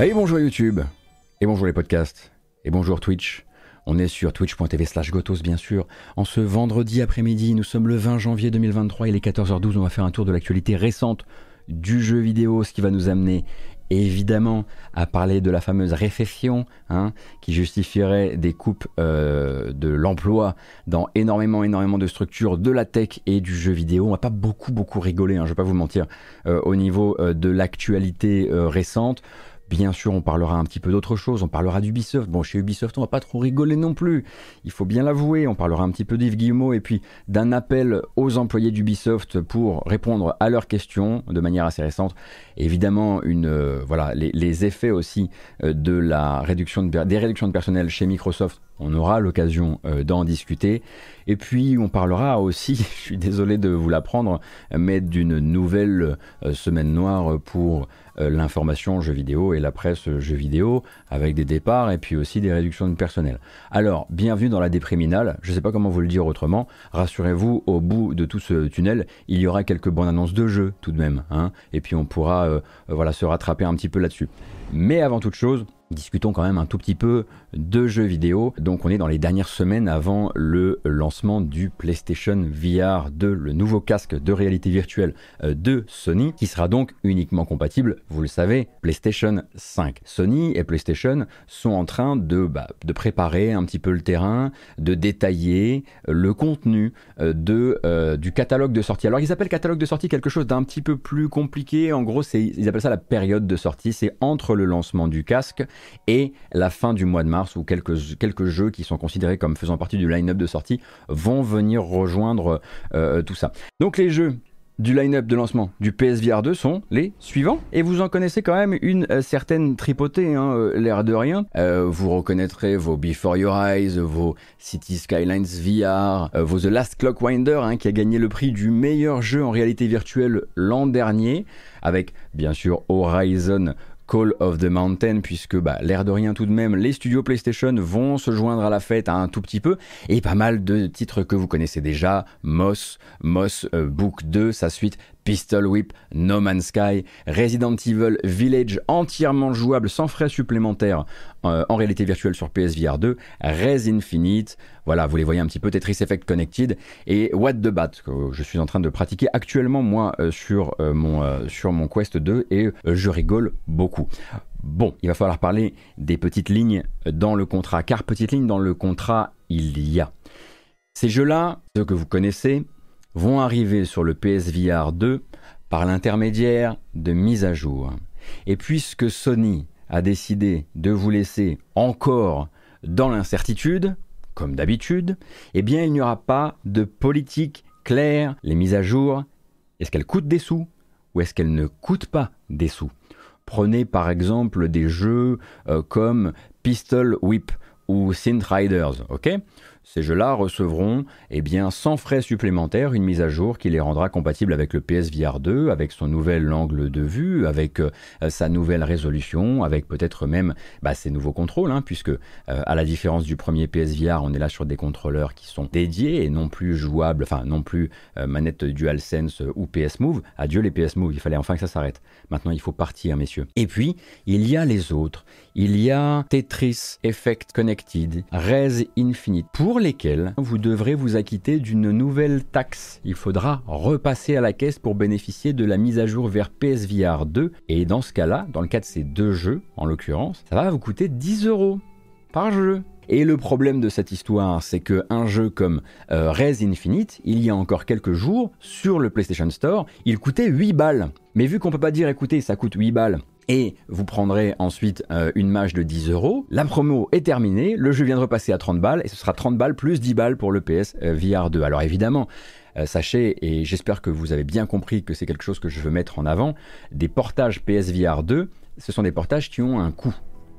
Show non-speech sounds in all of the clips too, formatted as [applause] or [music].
Allez, bonjour YouTube, et bonjour les podcasts, et bonjour Twitch. On est sur twitch.tv slash gotos bien sûr. En ce vendredi après-midi, nous sommes le 20 janvier 2023, il est 14h12, on va faire un tour de l'actualité récente du jeu vidéo, ce qui va nous amener évidemment à parler de la fameuse récession hein, qui justifierait des coupes euh, de l'emploi dans énormément énormément de structures de la tech et du jeu vidéo. On va pas beaucoup beaucoup rigoler, hein, je vais pas vous mentir, euh, au niveau euh, de l'actualité récente. Bien sûr, on parlera un petit peu d'autre chose, on parlera d'Ubisoft. Bon, chez Ubisoft, on va pas trop rigoler non plus, il faut bien l'avouer. On parlera un petit peu d'Yves Guillemot et puis d'un appel aux employés d'Ubisoft pour répondre à leurs questions de manière assez récente. Évidemment, euh, voilà, les, effets aussi euh, de la réduction de, des réductions de personnel chez Microsoft on aura l'occasion euh, d'en discuter. Et puis on parlera aussi, [laughs] je suis désolé de vous l'apprendre, mais d'une nouvelle semaine noire pour l'information jeux vidéo et la presse jeux vidéo, avec des départs et puis aussi des réductions de personnel. Alors, bienvenue dans la dépréminale, je ne sais pas comment vous le dire autrement, rassurez-vous, au bout de tout ce tunnel, il y aura quelques bonnes annonces de jeux tout de même, hein, et puis on pourra euh, voilà, se rattraper un petit peu là-dessus. Mais avant toute chose, discutons quand même un tout petit peu de jeux vidéo. Donc on est dans les dernières semaines avant le lancement du PlayStation VR 2, le nouveau casque de réalité virtuelle euh, de Sony, qui sera donc uniquement compatible, vous le savez, PlayStation 5. Sony et PlayStation sont en train de, bah, de préparer un petit peu le terrain, de détailler euh, le contenu euh, de, du catalogue de sortie. Alors ils appellent catalogue de sortie quelque chose d'un petit peu plus compliqué. En gros, ils appellent ça la période de sortie. C'est entre le lancement du casque et la fin du mois de mars où quelques, quelques jeux qui sont considérés comme faisant partie du line-up de sortie vont venir rejoindre euh, tout ça. Donc les jeux du line-up de lancement du PSVR 2 sont les suivants. Et vous en connaissez quand même une euh, certaine tripotée, hein, euh, l'air de rien. vous reconnaîtrez vos Before Your Eyes, vos City Skylines VR, vos The Last Clockwinder, hein, qui a gagné le prix du meilleur jeu en réalité virtuelle l'an dernier, avec bien sûr Horizon Call of the Mountain, puisque bah, l'air de rien tout de même, les studios PlayStation vont se joindre à la fête un tout petit peu, et pas mal de titres que vous connaissez déjà, Moss, Moss euh, Book 2, sa suite Pistol Whip, No Man's Sky, Resident Evil Village entièrement jouable sans frais supplémentaires euh, en réalité virtuelle sur PSVR 2, Res Infinite, voilà, vous les voyez un petit peu, Tetris Effect Connected et What the Bat, que je suis en train de pratiquer actuellement moi euh, sur, euh, mon, sur mon Quest 2 et je rigole beaucoup. Bon, il va falloir parler des petites lignes dans le contrat, car petites lignes dans le contrat, il y a. Ces jeux-là, ceux que vous connaissez, vont arriver sur le PSVR 2 par l'intermédiaire de mises à jour. Et puisque Sony a décidé de vous laisser encore dans l'incertitude, comme d'habitude, eh bien il n'y aura pas de politique claire. Les mises à jour, est-ce qu'elles coûtent des sous ou est-ce qu'elles ne coûtent pas des sous? Prenez par exemple des jeux euh, comme Pistol Whip ou Synth Riders, ok? Ces jeux-là recevront eh bien, sans frais supplémentaires une mise à jour qui les rendra compatibles avec le PSVR 2, avec son nouvel angle de vue, avec euh, sa nouvelle résolution, avec peut-être même bah, ses nouveaux contrôles, hein, puisque euh, à la différence du premier PSVR, on est là sur des contrôleurs qui sont dédiés et non plus jouables, enfin non plus euh, manette DualSense ou PS Move. Adieu les PS Move, il fallait enfin que ça s'arrête. Maintenant, il faut partir, messieurs. Et puis, il y a les autres. Il y a Tetris Effect Connected, Res Infinite. Pour lesquels vous devrez vous acquitter d'une nouvelle taxe. Il faudra repasser à la caisse pour bénéficier de la mise à jour vers PSVR 2. Et dans ce cas-là, dans le cas de ces deux jeux, en l'occurrence, ça va vous coûter 10 euros par jeu. Et le problème de cette histoire, c'est qu'un jeu comme euh, Res Infinite, il y a encore quelques jours, sur le PlayStation Store, il coûtait 8 balles. Mais vu qu'on peut pas dire écoutez, ça coûte 8 balles, et vous prendrez ensuite euh, une mage de 10 euros. La promo est terminée, le jeu vient de repasser à 30 balles et ce sera 30 balles plus 10 balles pour le PS euh, VR 2. Alors évidemment, euh, sachez, et j'espère que vous avez bien compris que c'est quelque chose que je veux mettre en avant, des portages PSVR 2, ce sont des portages qui ont un coût.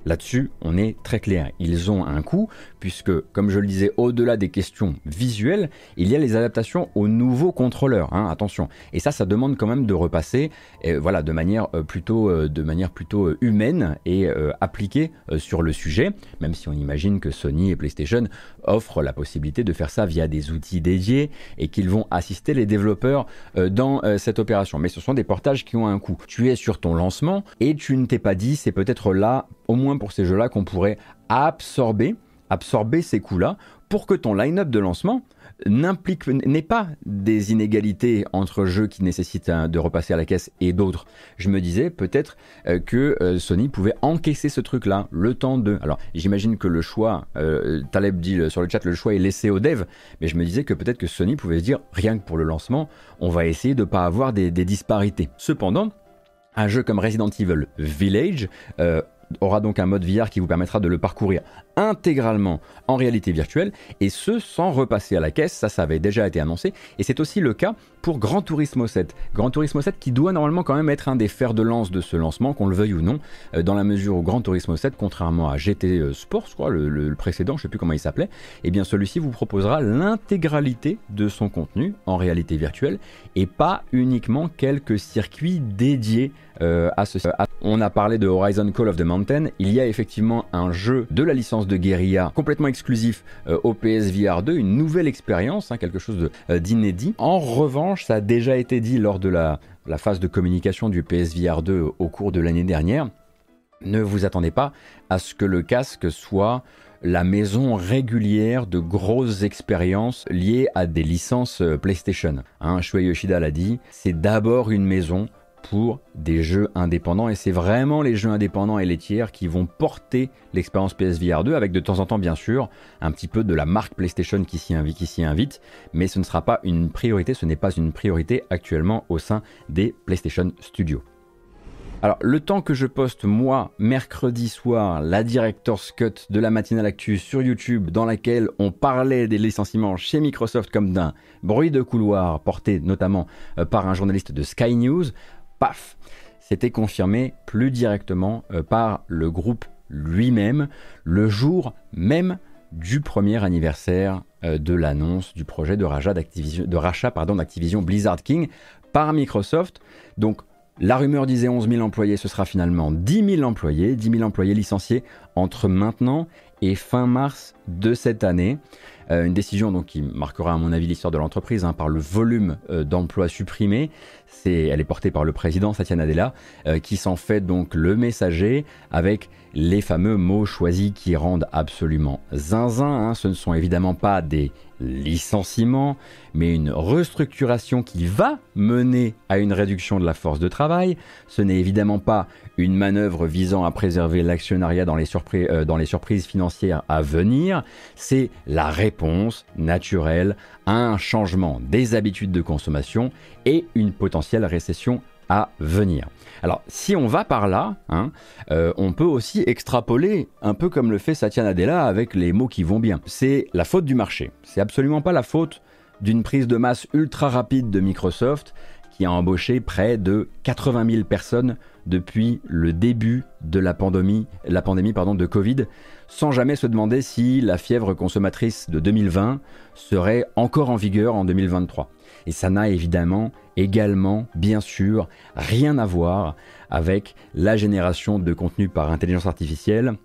Là-dessus, on est très clair. Ils ont un coût puisque, comme je le disais, au-delà des questions visuelles, il y a les adaptations aux nouveaux contrôleurs. Hein, attention. Et ça, ça demande quand même de repasser, voilà, de manière plutôt, de manière plutôt humaine et appliquée sur le sujet, même si on imagine que Sony et PlayStation offrent la possibilité de faire ça via des outils dédiés et qu'ils vont assister les développeurs dans cette opération. Mais ce sont des portages qui ont un coût. Tu es sur ton lancement et tu ne t'es pas dit, c'est peut-être là, au moins pour ces jeux-là, qu'on pourrait absorber, absorber ces coûts-là pour que ton line-up de lancement n'implique n'est pas des inégalités entre jeux qui nécessitent de repasser à la caisse et d'autres. Je me disais peut-être euh, que euh, Sony pouvait encaisser ce truc-là, le temps de. Alors j'imagine que le choix, euh, Taleb dit sur le chat, le choix est laissé aux devs, mais je me disais que peut-être que Sony pouvait se dire rien que pour le lancement, on va essayer de ne pas avoir des, disparités. Cependant, un jeu comme Resident Evil Village aura donc un mode VR qui vous permettra de le parcourir intégralement en réalité virtuelle et ce sans repasser à la caisse, ça ça avait déjà été annoncé et c'est aussi le cas pour Gran Turismo 7. Gran Turismo 7 qui doit normalement quand même être un des fers de lance de ce lancement, qu'on le veuille ou non, euh, dans la mesure où Gran Turismo 7, contrairement à GT euh, Sport, crois, le, précédent, je sais plus comment il s'appelait, eh bien celui-ci vous proposera l'intégralité de son contenu en réalité virtuelle et pas uniquement quelques circuits dédiés à ce. On a parlé de Horizon Call of the Mountain. Il y a effectivement un jeu de la licence de guérilla complètement exclusif au PSVR 2, une nouvelle expérience, hein, quelque chose d'inédit. En revanche, ça a déjà été dit lors de la, la phase de communication du PSVR 2 au cours de l'année dernière. Ne vous attendez pas à ce que le casque soit la maison régulière de grosses expériences liées à des licences PlayStation. Hein, Shuei Yoshida l'a dit, c'est d'abord une maison pour des jeux indépendants et c'est vraiment les jeux indépendants et les tiers qui vont porter l'expérience PSVR 2 avec de temps en temps bien sûr un petit peu de la marque PlayStation qui s'y invite, invite, mais ce ne sera pas une priorité, ce n'est pas une priorité actuellement au sein des PlayStation Studios. Alors, le temps que je poste, moi, mercredi soir, la Director's Cut de la matinale actu sur YouTube, dans laquelle on parlait des licenciements chez Microsoft comme d'un bruit de couloir porté notamment euh, par un journaliste de Sky News, paf, c'était confirmé plus directement euh, par le groupe lui-même le jour même du premier anniversaire euh, de l'annonce du projet de rachat d'Activision, d'Activision Blizzard King par Microsoft. Donc la rumeur disait 11 000 employés, ce sera finalement 10 000 employés, 10 000 employés licenciés entre maintenant et fin mars de cette année. Euh, une décision donc qui marquera à mon avis l'histoire de l'entreprise hein, par le volume d'emplois supprimés elle est portée par le président Satya Nadella, euh, qui s'en fait donc le messager avec les fameux mots choisis qui rendent absolument zinzin. Hein. Ce ne sont évidemment pas des licenciements, mais une restructuration qui va mener à une réduction de la force de travail. Ce n'est évidemment pas une manœuvre visant à préserver l'actionnariat euh, dans les surprises financières à venir. C'est la réponse naturelle à un changement des habitudes de consommation et une potentielle récession à venir. Alors, si on va par là, hein, euh, on peut aussi extrapoler, un peu comme le fait Satya Nadella avec les mots qui vont bien. C'est la faute du marché. C'est absolument pas la faute d'une prise de masse ultra rapide de Microsoft qui a embauché près de 80 000 personnes depuis le début de la pandémie, la pandémie de Covid, sans jamais se demander si la fièvre consommatrice de 2020 serait encore en vigueur en 2023. Et ça n'a évidemment également, bien sûr, rien à voir avec la génération de contenu par intelligence artificielle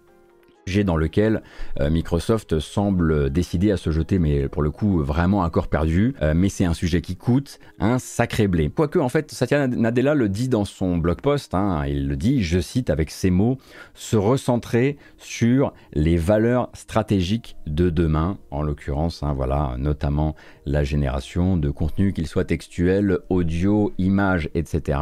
dans lequel euh, Microsoft semble décider à se jeter, mais pour le coup vraiment un corps perdu. Euh, mais c'est un sujet qui coûte un sacré blé. Quoique en fait Satya Nadella le dit dans son blog post, hein, il le dit, je cite avec ces mots, se recentrer sur les valeurs stratégiques de demain, en l'occurrence, hein, voilà, notamment la génération de contenu, qu'il soit textuel, audio, image, etc.,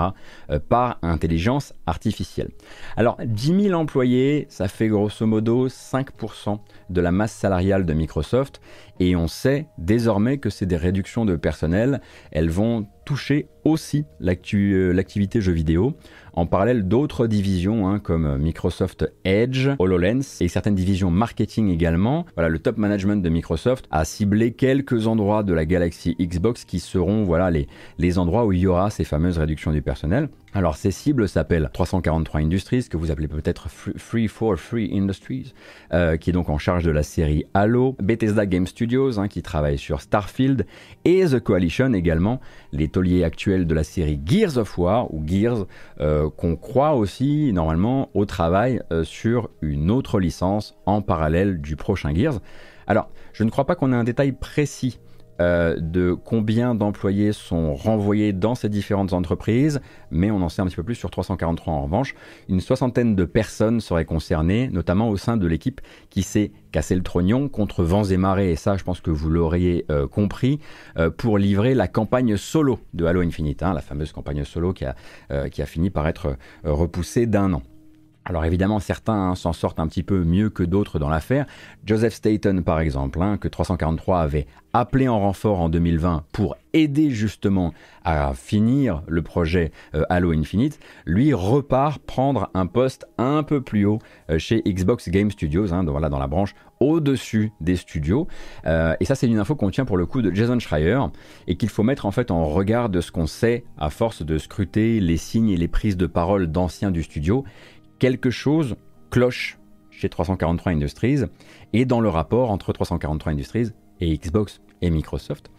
euh, par intelligence artificielle. Alors 10 000 employés, ça fait grosso modo 5% de la masse salariale de Microsoft et on sait désormais que c'est des réductions de personnel. Elles vont toucher aussi l'activité jeux vidéo en parallèle d'autres divisions hein, comme Microsoft Edge, HoloLens et certaines divisions marketing également. Voilà, le top management de Microsoft a ciblé quelques endroits de la galaxie Xbox qui seront voilà, les, les endroits où il y aura ces fameuses réductions du personnel. Alors ces cibles s'appellent 343 Industries, que vous appelez peut-être Free for Free Industries, euh, qui est donc en charge de la série Halo, Bethesda Game Studios, hein, qui travaille sur Starfield, et The Coalition également, les tauliers actuels de la série Gears of War, ou Gears, euh, qu'on croit aussi normalement au travail euh, sur une autre licence en parallèle du prochain Gears. Alors, je ne crois pas qu'on ait un détail précis euh, de combien d'employés sont renvoyés dans ces différentes entreprises, mais on en sait un petit peu plus sur 343 en revanche. Une soixantaine de personnes seraient concernées, notamment au sein de l'équipe qui s'est cassé le trognon contre vents et marées, et ça je pense que vous l'auriez euh, compris, euh, pour livrer la campagne solo de Halo Infinite, hein, la fameuse campagne solo qui a, qui a fini par être repoussée d'un an. Alors évidemment, certains hein, s'en sortent un petit peu mieux que d'autres dans l'affaire. Joseph Staten, par exemple, hein, que 343 avait appelé en renfort en 2020 pour aider justement à finir le projet euh, Halo Infinite, lui repart prendre un poste un peu plus haut euh, chez Xbox Game Studios, hein, dans, voilà, dans la branche au-dessus des studios. Euh, et ça, c'est une info qu'on tient pour le coup de Jason Schreier et qu'il faut mettre en fait en regard de ce qu'on sait à force de scruter les signes et les prises de parole d'anciens du studio quelque chose cloche chez 343 Industries et dans le rapport entre 343 Industries et Xbox et Microsoft.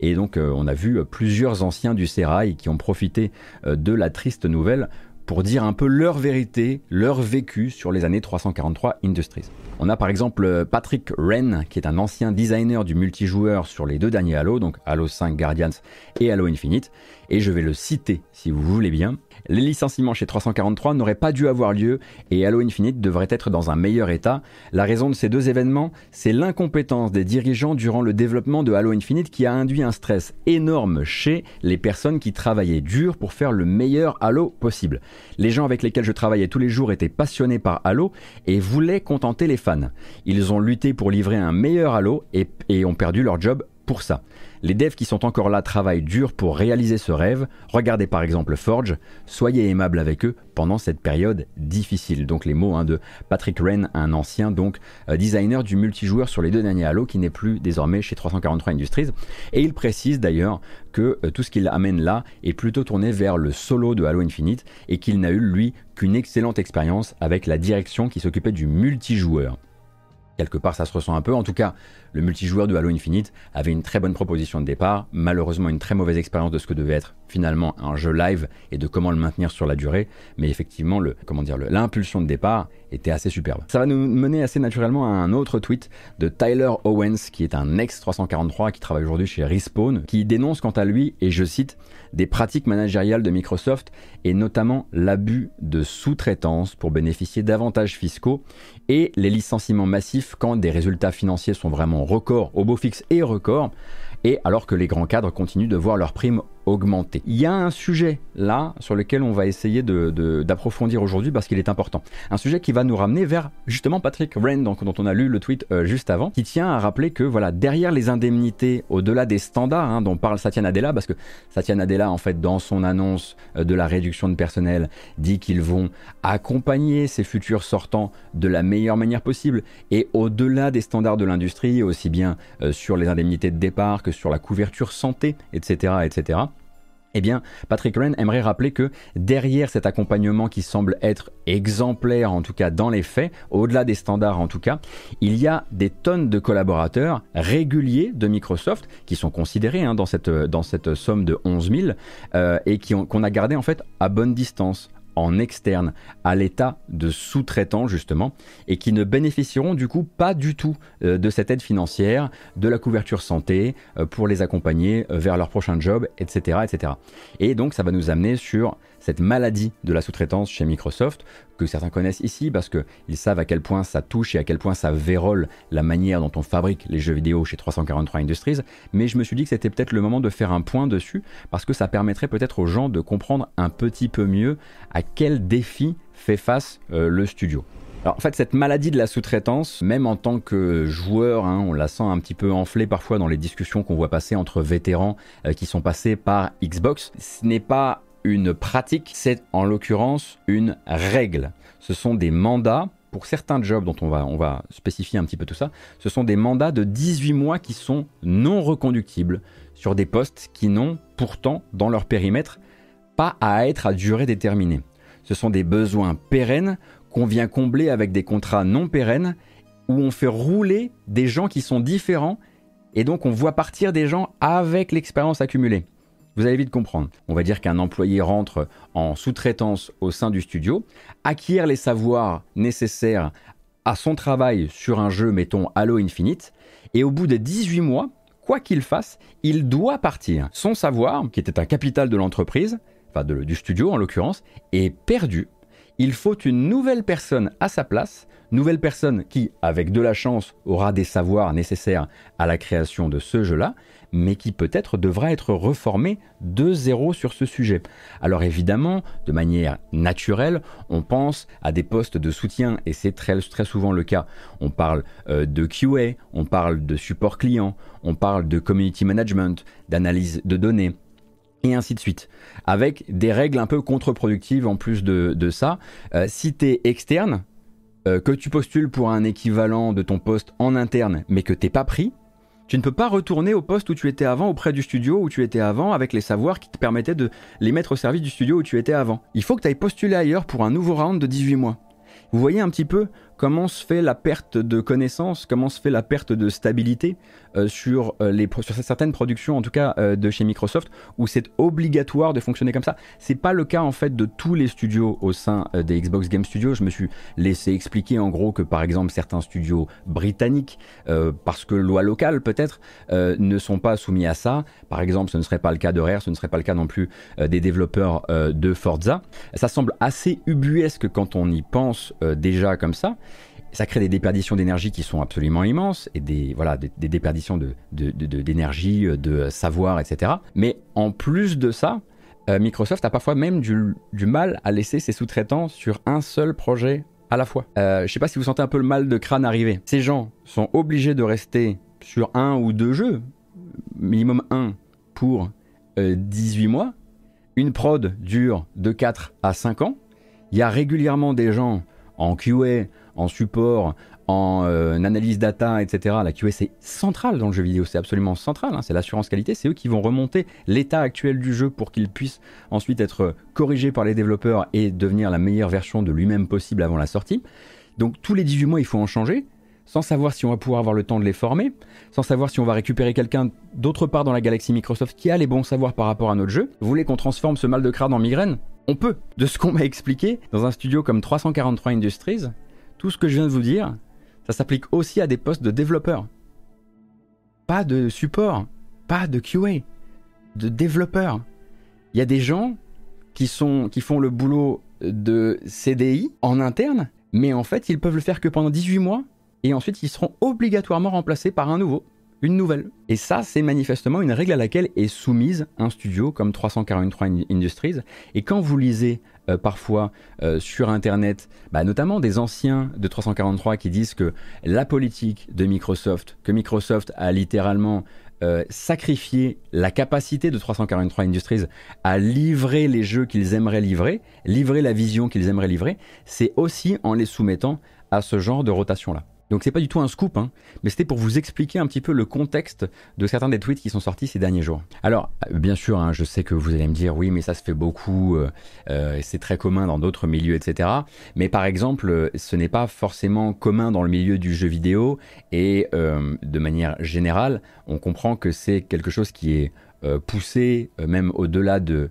Et donc euh, on a vu plusieurs anciens du Serail qui ont profité euh, de la triste nouvelle pour dire un peu leur vérité, leur vécu sur les années 343 Industries. On a par exemple euh, Patrick Wren, qui est un ancien designer du multijoueur sur les deux derniers Halo, donc Halo 5 Guardians et Halo Infinite, et je vais le citer si vous voulez bien. Les licenciements chez 343 n'auraient pas dû avoir lieu et Halo Infinite devrait être dans un meilleur état. La raison de ces deux événements, c'est l'incompétence des dirigeants durant le développement de Halo Infinite qui a induit un stress énorme chez les personnes qui travaillaient dur pour faire le meilleur Halo possible. Les gens avec lesquels je travaillais tous les jours étaient passionnés par Halo et voulaient contenter les fans. Ils ont lutté pour livrer un meilleur Halo et, ont perdu leur job pour ça. Les devs qui sont encore là travaillent dur pour réaliser ce rêve. Regardez par exemple Forge, soyez aimable avec eux pendant cette période difficile. Donc les mots hein, de Patrick Wren, un ancien donc euh, designer du multijoueur sur les deux derniers Halo qui n'est plus désormais chez 343 Industries. Et il précise d'ailleurs que euh, tout ce qu'il amène là est plutôt tourné vers le solo de Halo Infinite et qu'il n'a eu lui qu'une excellente expérience avec la direction qui s'occupait du multijoueur. Quelque part, ça se ressent un peu. En tout cas, le multijoueur de Halo Infinite avait une très bonne proposition de départ, malheureusement une très mauvaise expérience de ce que devait être finalement un jeu live et de comment le maintenir sur la durée, mais effectivement le comment dire l'impulsion de départ était assez superbe. Ça va nous mener assez naturellement à un autre tweet de Tyler Owens qui est un ex 343 qui travaille aujourd'hui chez Respawn qui dénonce quant à lui et je cite des pratiques managériales de Microsoft et notamment l'abus de sous-traitance pour bénéficier d'avantages fiscaux et les licenciements massifs quand des résultats financiers sont vraiment record au beau fixe et record, et alors que les grands cadres continuent de voir leurs primes Il y a un sujet là sur lequel on va essayer d'approfondir aujourd'hui parce qu'il est important. Un sujet qui va nous ramener vers justement Patrick Wren, dont on a lu le tweet euh, juste avant, qui tient à rappeler que voilà derrière les indemnités, au-delà des standards hein, dont parle Satya Nadella, parce que Satya Nadella en fait dans son annonce euh, de la réduction de personnel dit qu'ils vont accompagner ces futurs sortants de la meilleure manière possible et au-delà des standards de l'industrie, aussi bien euh, sur les indemnités de départ que sur la couverture santé, etc., etc. Eh bien, Patrick Wren aimerait rappeler que derrière cet accompagnement qui semble être exemplaire, en tout cas dans les faits, au-delà des standards en tout cas, il y a des tonnes de collaborateurs réguliers de Microsoft qui sont considérés hein, dans, cette, dans cette somme de 11 000 euh, et qu'on a gardé en fait à bonne distance, en externe à l'état de sous-traitants justement et qui ne bénéficieront du coup pas du tout euh, de cette aide financière, de la couverture santé euh, pour les accompagner euh, vers leur prochain job, etc., etc. Et donc ça va nous amener sur cette maladie de la sous-traitance chez Microsoft, que certains connaissent ici parce qu'ils savent à quel point ça touche et à quel point ça vérole la manière dont on fabrique les jeux vidéo chez 343 Industries, mais je me suis dit que c'était peut-être le moment de faire un point dessus, parce que ça permettrait peut-être aux gens de comprendre un petit peu mieux à quel défi fait face euh, le studio. Alors en fait, cette maladie de la sous-traitance, même en tant que joueur, hein, on la sent un petit peu enflée parfois dans les discussions qu'on voit passer entre vétérans euh, qui sont passés par Xbox. Ce n'est pas une pratique, c'est en l'occurrence une règle. Ce sont des mandats pour certains jobs dont on va, spécifier un petit peu tout ça, ce sont des mandats de 18 mois qui sont non reconductibles sur des postes qui n'ont pourtant dans leur périmètre pas à être à durée déterminée. Ce sont des besoins pérennes qu'on vient combler avec des contrats non pérennes où on fait rouler des gens qui sont différents et donc on voit partir des gens avec l'expérience accumulée. Vous allez vite comprendre. On va dire qu'un employé rentre en sous-traitance au sein du studio, acquiert les savoirs nécessaires à son travail sur un jeu, mettons Halo Infinite, et au bout de 18 mois, quoi qu'il fasse, il doit partir. Son savoir, qui était un capital de l'entreprise, enfin du studio en l'occurrence, est perdu il faut une nouvelle personne à sa place, nouvelle personne qui, avec de la chance, aura des savoirs nécessaires à la création de ce jeu-là, mais qui peut-être devra être reformée de zéro sur ce sujet. Alors évidemment, de manière naturelle, on pense à des postes de soutien, et c'est très, souvent le cas. On parle euh, de QA, on parle de support client, on parle de community management, d'analyse de données, et ainsi de suite. Avec des règles un peu contre-productives en plus de, ça. Euh, si tu externe, euh, que tu postules pour un équivalent de ton poste en interne, mais que t'es pas pris, tu ne peux pas retourner au poste où tu étais avant, auprès du studio où tu étais avant, avec les savoirs qui te permettaient de les mettre au service du studio où tu étais avant. Il faut que tu ailles postuler ailleurs pour un nouveau round de 18 mois. Vous voyez un petit peu comment se fait la perte de connaissances, comment se fait la perte de stabilité euh, sur, euh, sur certaines productions, en tout cas euh, de chez Microsoft, où c'est obligatoire de fonctionner comme ça? C'est pas le cas en fait de tous les studios au sein des Xbox Game Studios. Je me suis laissé expliquer en gros que par exemple certains studios britanniques, parce que loi locale peut-être, ne sont pas soumis à ça. Par exemple, ce ne serait pas le cas de Rare, ce ne serait pas le cas non plus des développeurs de Forza. Ça semble assez ubuesque quand on y pense déjà comme ça ça crée des déperditions d'énergie qui sont absolument immenses et des, voilà, des, déperditions d'énergie, de, de, de, savoir, etc. Mais en plus de ça, euh, Microsoft a parfois même du, mal à laisser ses sous-traitants sur un seul projet à la fois. Euh, je sais pas si vous sentez un peu le mal de crâne arriver. Ces gens sont obligés de rester sur un ou deux jeux, minimum un, pour 18 euh, mois. Une prod dure de 4 à 5 ans. Il y a régulièrement des gens en QA, en support, en euh, analyse data, etc. La QA c'est central dans le jeu vidéo, c'est absolument central, hein. c'est l'assurance qualité, c'est eux qui vont remonter l'état actuel du jeu pour qu'il puisse ensuite être corrigé par les développeurs et devenir la meilleure version de lui-même possible avant la sortie. Donc tous les 18 mois il faut en changer, sans savoir si on va pouvoir avoir le temps de les former, sans savoir si on va récupérer quelqu'un d'autre part dans la galaxie Microsoft qui a les bons savoirs par rapport à notre jeu. Vous voulez qu'on transforme ce mal de crâne en migraine? On peut. De ce qu'on m'a expliqué, dans un studio comme 343 Industries, tout ce que je viens de vous dire, ça s'applique aussi à des postes de développeurs. Pas de support, pas de QA, de développeurs. Il y a des gens qui, font le boulot de CDI en interne, mais en fait, ils peuvent le faire que pendant 18 mois, et ensuite, ils seront obligatoirement remplacés par un nouveau une nouvelle. Et ça, c'est manifestement une règle à laquelle est soumise un studio comme 343 Industries. Et quand vous lisez euh, parfois euh, sur Internet, bah, notamment des anciens de 343 qui disent que la politique de Microsoft, que Microsoft a littéralement euh, sacrifié la capacité de 343 Industries à livrer les jeux qu'ils aimeraient livrer, livrer la vision qu'ils aimeraient livrer, c'est aussi en les soumettant à ce genre de rotation-là. Donc c'est pas du tout un scoop, hein, mais c'était pour vous expliquer un petit peu le contexte de certains des tweets qui sont sortis ces derniers jours. Alors euh, bien sûr, hein, je sais que vous allez me dire oui, mais ça se fait beaucoup, euh, euh, c'est très commun dans d'autres milieux, etc. Mais par exemple, ce n'est pas forcément commun dans le milieu du jeu vidéo et de manière générale, on comprend que c'est quelque chose qui est poussé même au-delà de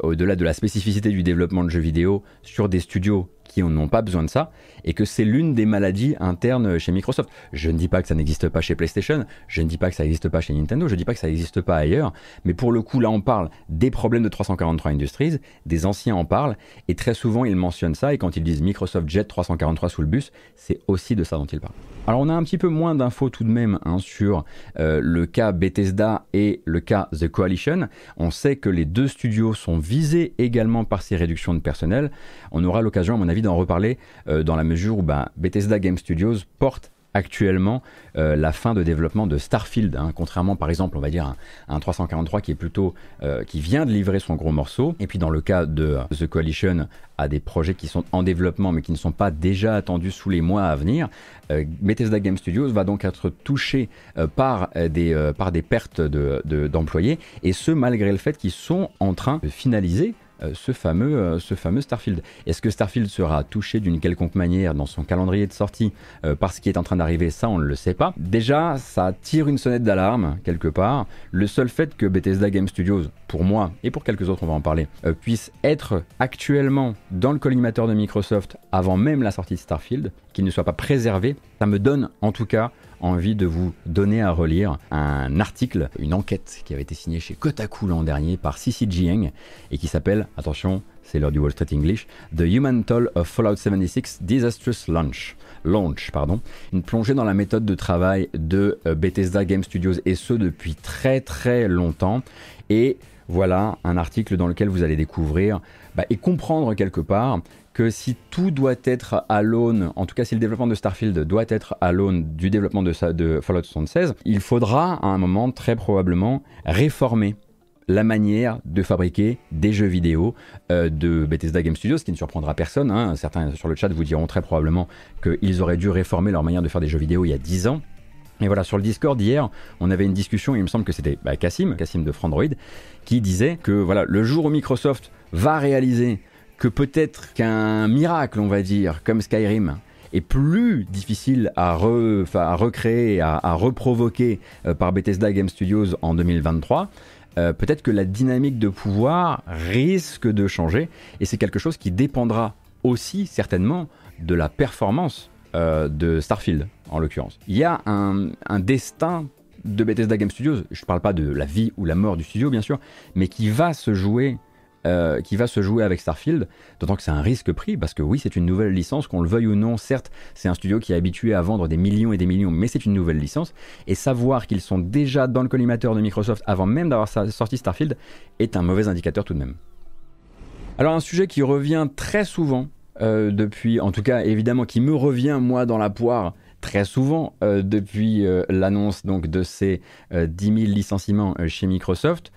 au-delà de la spécificité du développement de jeux vidéo sur des studios qui n'ont pas besoin de ça, et que c'est l'une des maladies internes chez Microsoft. Je ne dis pas que ça n'existe pas chez PlayStation, je ne dis pas que ça n'existe pas chez Nintendo, je ne dis pas que ça n'existe pas ailleurs, mais pour le coup là on parle des problèmes de 343 Industries, des anciens en parlent, et très souvent ils mentionnent ça, et quand ils disent Microsoft Jet 343 sous le bus, c'est aussi de ça dont ils parlent. Alors on a un petit peu moins d'infos tout de même hein, sur euh, le cas Bethesda et le cas The Coalition. On sait que les deux studios sont visés également par ces réductions de personnel. On aura l'occasion à mon avis d'en reparler dans la mesure où bah, Bethesda Game Studios porte actuellement euh, la fin de développement de Starfield, hein, contrairement par exemple, on va dire, à un 343 qui est plutôt euh, qui vient de livrer son gros morceau. Et puis dans le cas de The Coalition, à des projets qui sont en développement mais qui ne sont pas déjà attendus sous les mois à venir, euh, Bethesda Game Studios va donc être touché par, des, par des pertes d'employés, de, et ce malgré le fait qu'ils sont en train de finaliser euh, ce, fameux, euh, ce fameux Starfield. Est-ce que Starfield sera touché d'une quelconque manière dans son calendrier de sortie euh, par ce qui est en train d'arriver? Ça, on ne le sait pas. Déjà, ça tire une sonnette d'alarme, quelque part. Le seul fait que Bethesda Game Studios, pour moi et pour quelques autres, on va en parler, puisse être actuellement dans le collimateur de Microsoft avant même la sortie de Starfield, qu'il ne soit pas préservé, ça me donne en tout cas envie de vous donner à relire un article, une enquête qui avait été signée chez Kotaku l'an dernier par Cici Jiang et qui s'appelle, attention, c'est l'heure du Wall Street English, The Human Toll of Fallout 76 Disastrous Launch. Launch, pardon, une plongée dans la méthode de travail de euh, Bethesda Game Studios et ce depuis très très longtemps. Et voilà un article dans lequel vous allez découvrir bah, et comprendre quelque part que si tout doit être à l'aune, en tout cas si le développement de Starfield doit être à l'aune du développement de, Fallout 76, il faudra à un moment très probablement réformer la manière de fabriquer des jeux vidéo euh, de Bethesda Game Studios, ce qui ne surprendra personne. Hein. Certains sur le chat vous diront très probablement qu'ils auraient dû réformer leur manière de faire des jeux vidéo il y a 10 ans. Et voilà, sur le Discord hier, on avait une discussion, il me semble que c'était bah, Cassim, Cassim de Frandroid, qui disait que voilà, le jour où Microsoft va réaliser que peut-être qu'un miracle, on va dire, comme Skyrim, est plus difficile à, recréer, à, à reprovoquer euh, par Bethesda Game Studios en 2023, euh, peut-être que la dynamique de pouvoir risque de changer, et c'est quelque chose qui dépendra aussi certainement de la performance euh, de Starfield, en l'occurrence. Il y a un, destin de Bethesda Game Studios, je ne parle pas de la vie ou la mort du studio bien sûr, mais qui va se jouer euh, qui va se jouer avec Starfield, d'autant que c'est un risque pris, parce que oui, c'est une nouvelle licence, qu'on le veuille ou non, certes, c'est un studio qui est habitué à vendre des millions et des millions, mais c'est une nouvelle licence, et savoir qu'ils sont déjà dans le collimateur de Microsoft avant même d'avoir sorti Starfield est un mauvais indicateur tout de même. Alors un sujet qui revient très souvent euh, depuis, en tout cas évidemment qui me revient moi dans la poire très souvent euh, depuis l'annonce donc de ces 10 000 licenciements chez Microsoft,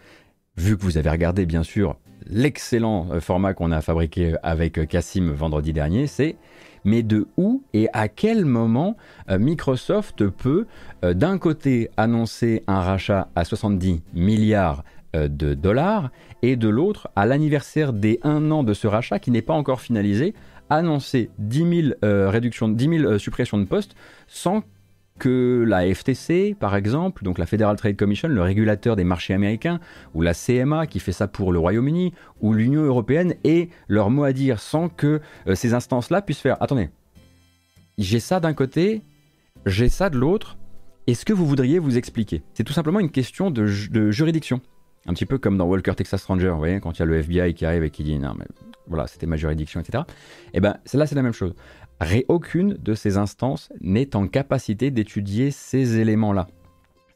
vu que vous avez regardé bien sûr l'excellent euh, format qu'on a fabriqué avec Cassim vendredi dernier, c'est mais de où et à quel moment euh, Microsoft peut euh, d'un côté annoncer un rachat à 70 milliards de dollars et de l'autre, à l'anniversaire des 1 an de ce rachat qui n'est pas encore finalisé, annoncer 10 000, réductions, 10 000 suppressions de postes sans que la FTC, par exemple, donc la Federal Trade Commission, le régulateur des marchés américains, ou la CMA qui fait ça pour le Royaume-Uni, ou l'Union européenne, aient leur mot à dire sans que euh, ces instances-là puissent faire. Attendez, j'ai ça d'un côté, j'ai ça de l'autre, est-ce que vous voudriez vous expliquer? C'est tout simplement une question de, juridiction. Un petit peu comme dans Walker Texas Ranger, vous voyez, quand il y a le FBI qui arrive et qui dit non, mais voilà, c'était ma juridiction, etc. Et eh ben, là, c'est la même chose aucune de ces instances n'est en capacité d'étudier ces éléments-là.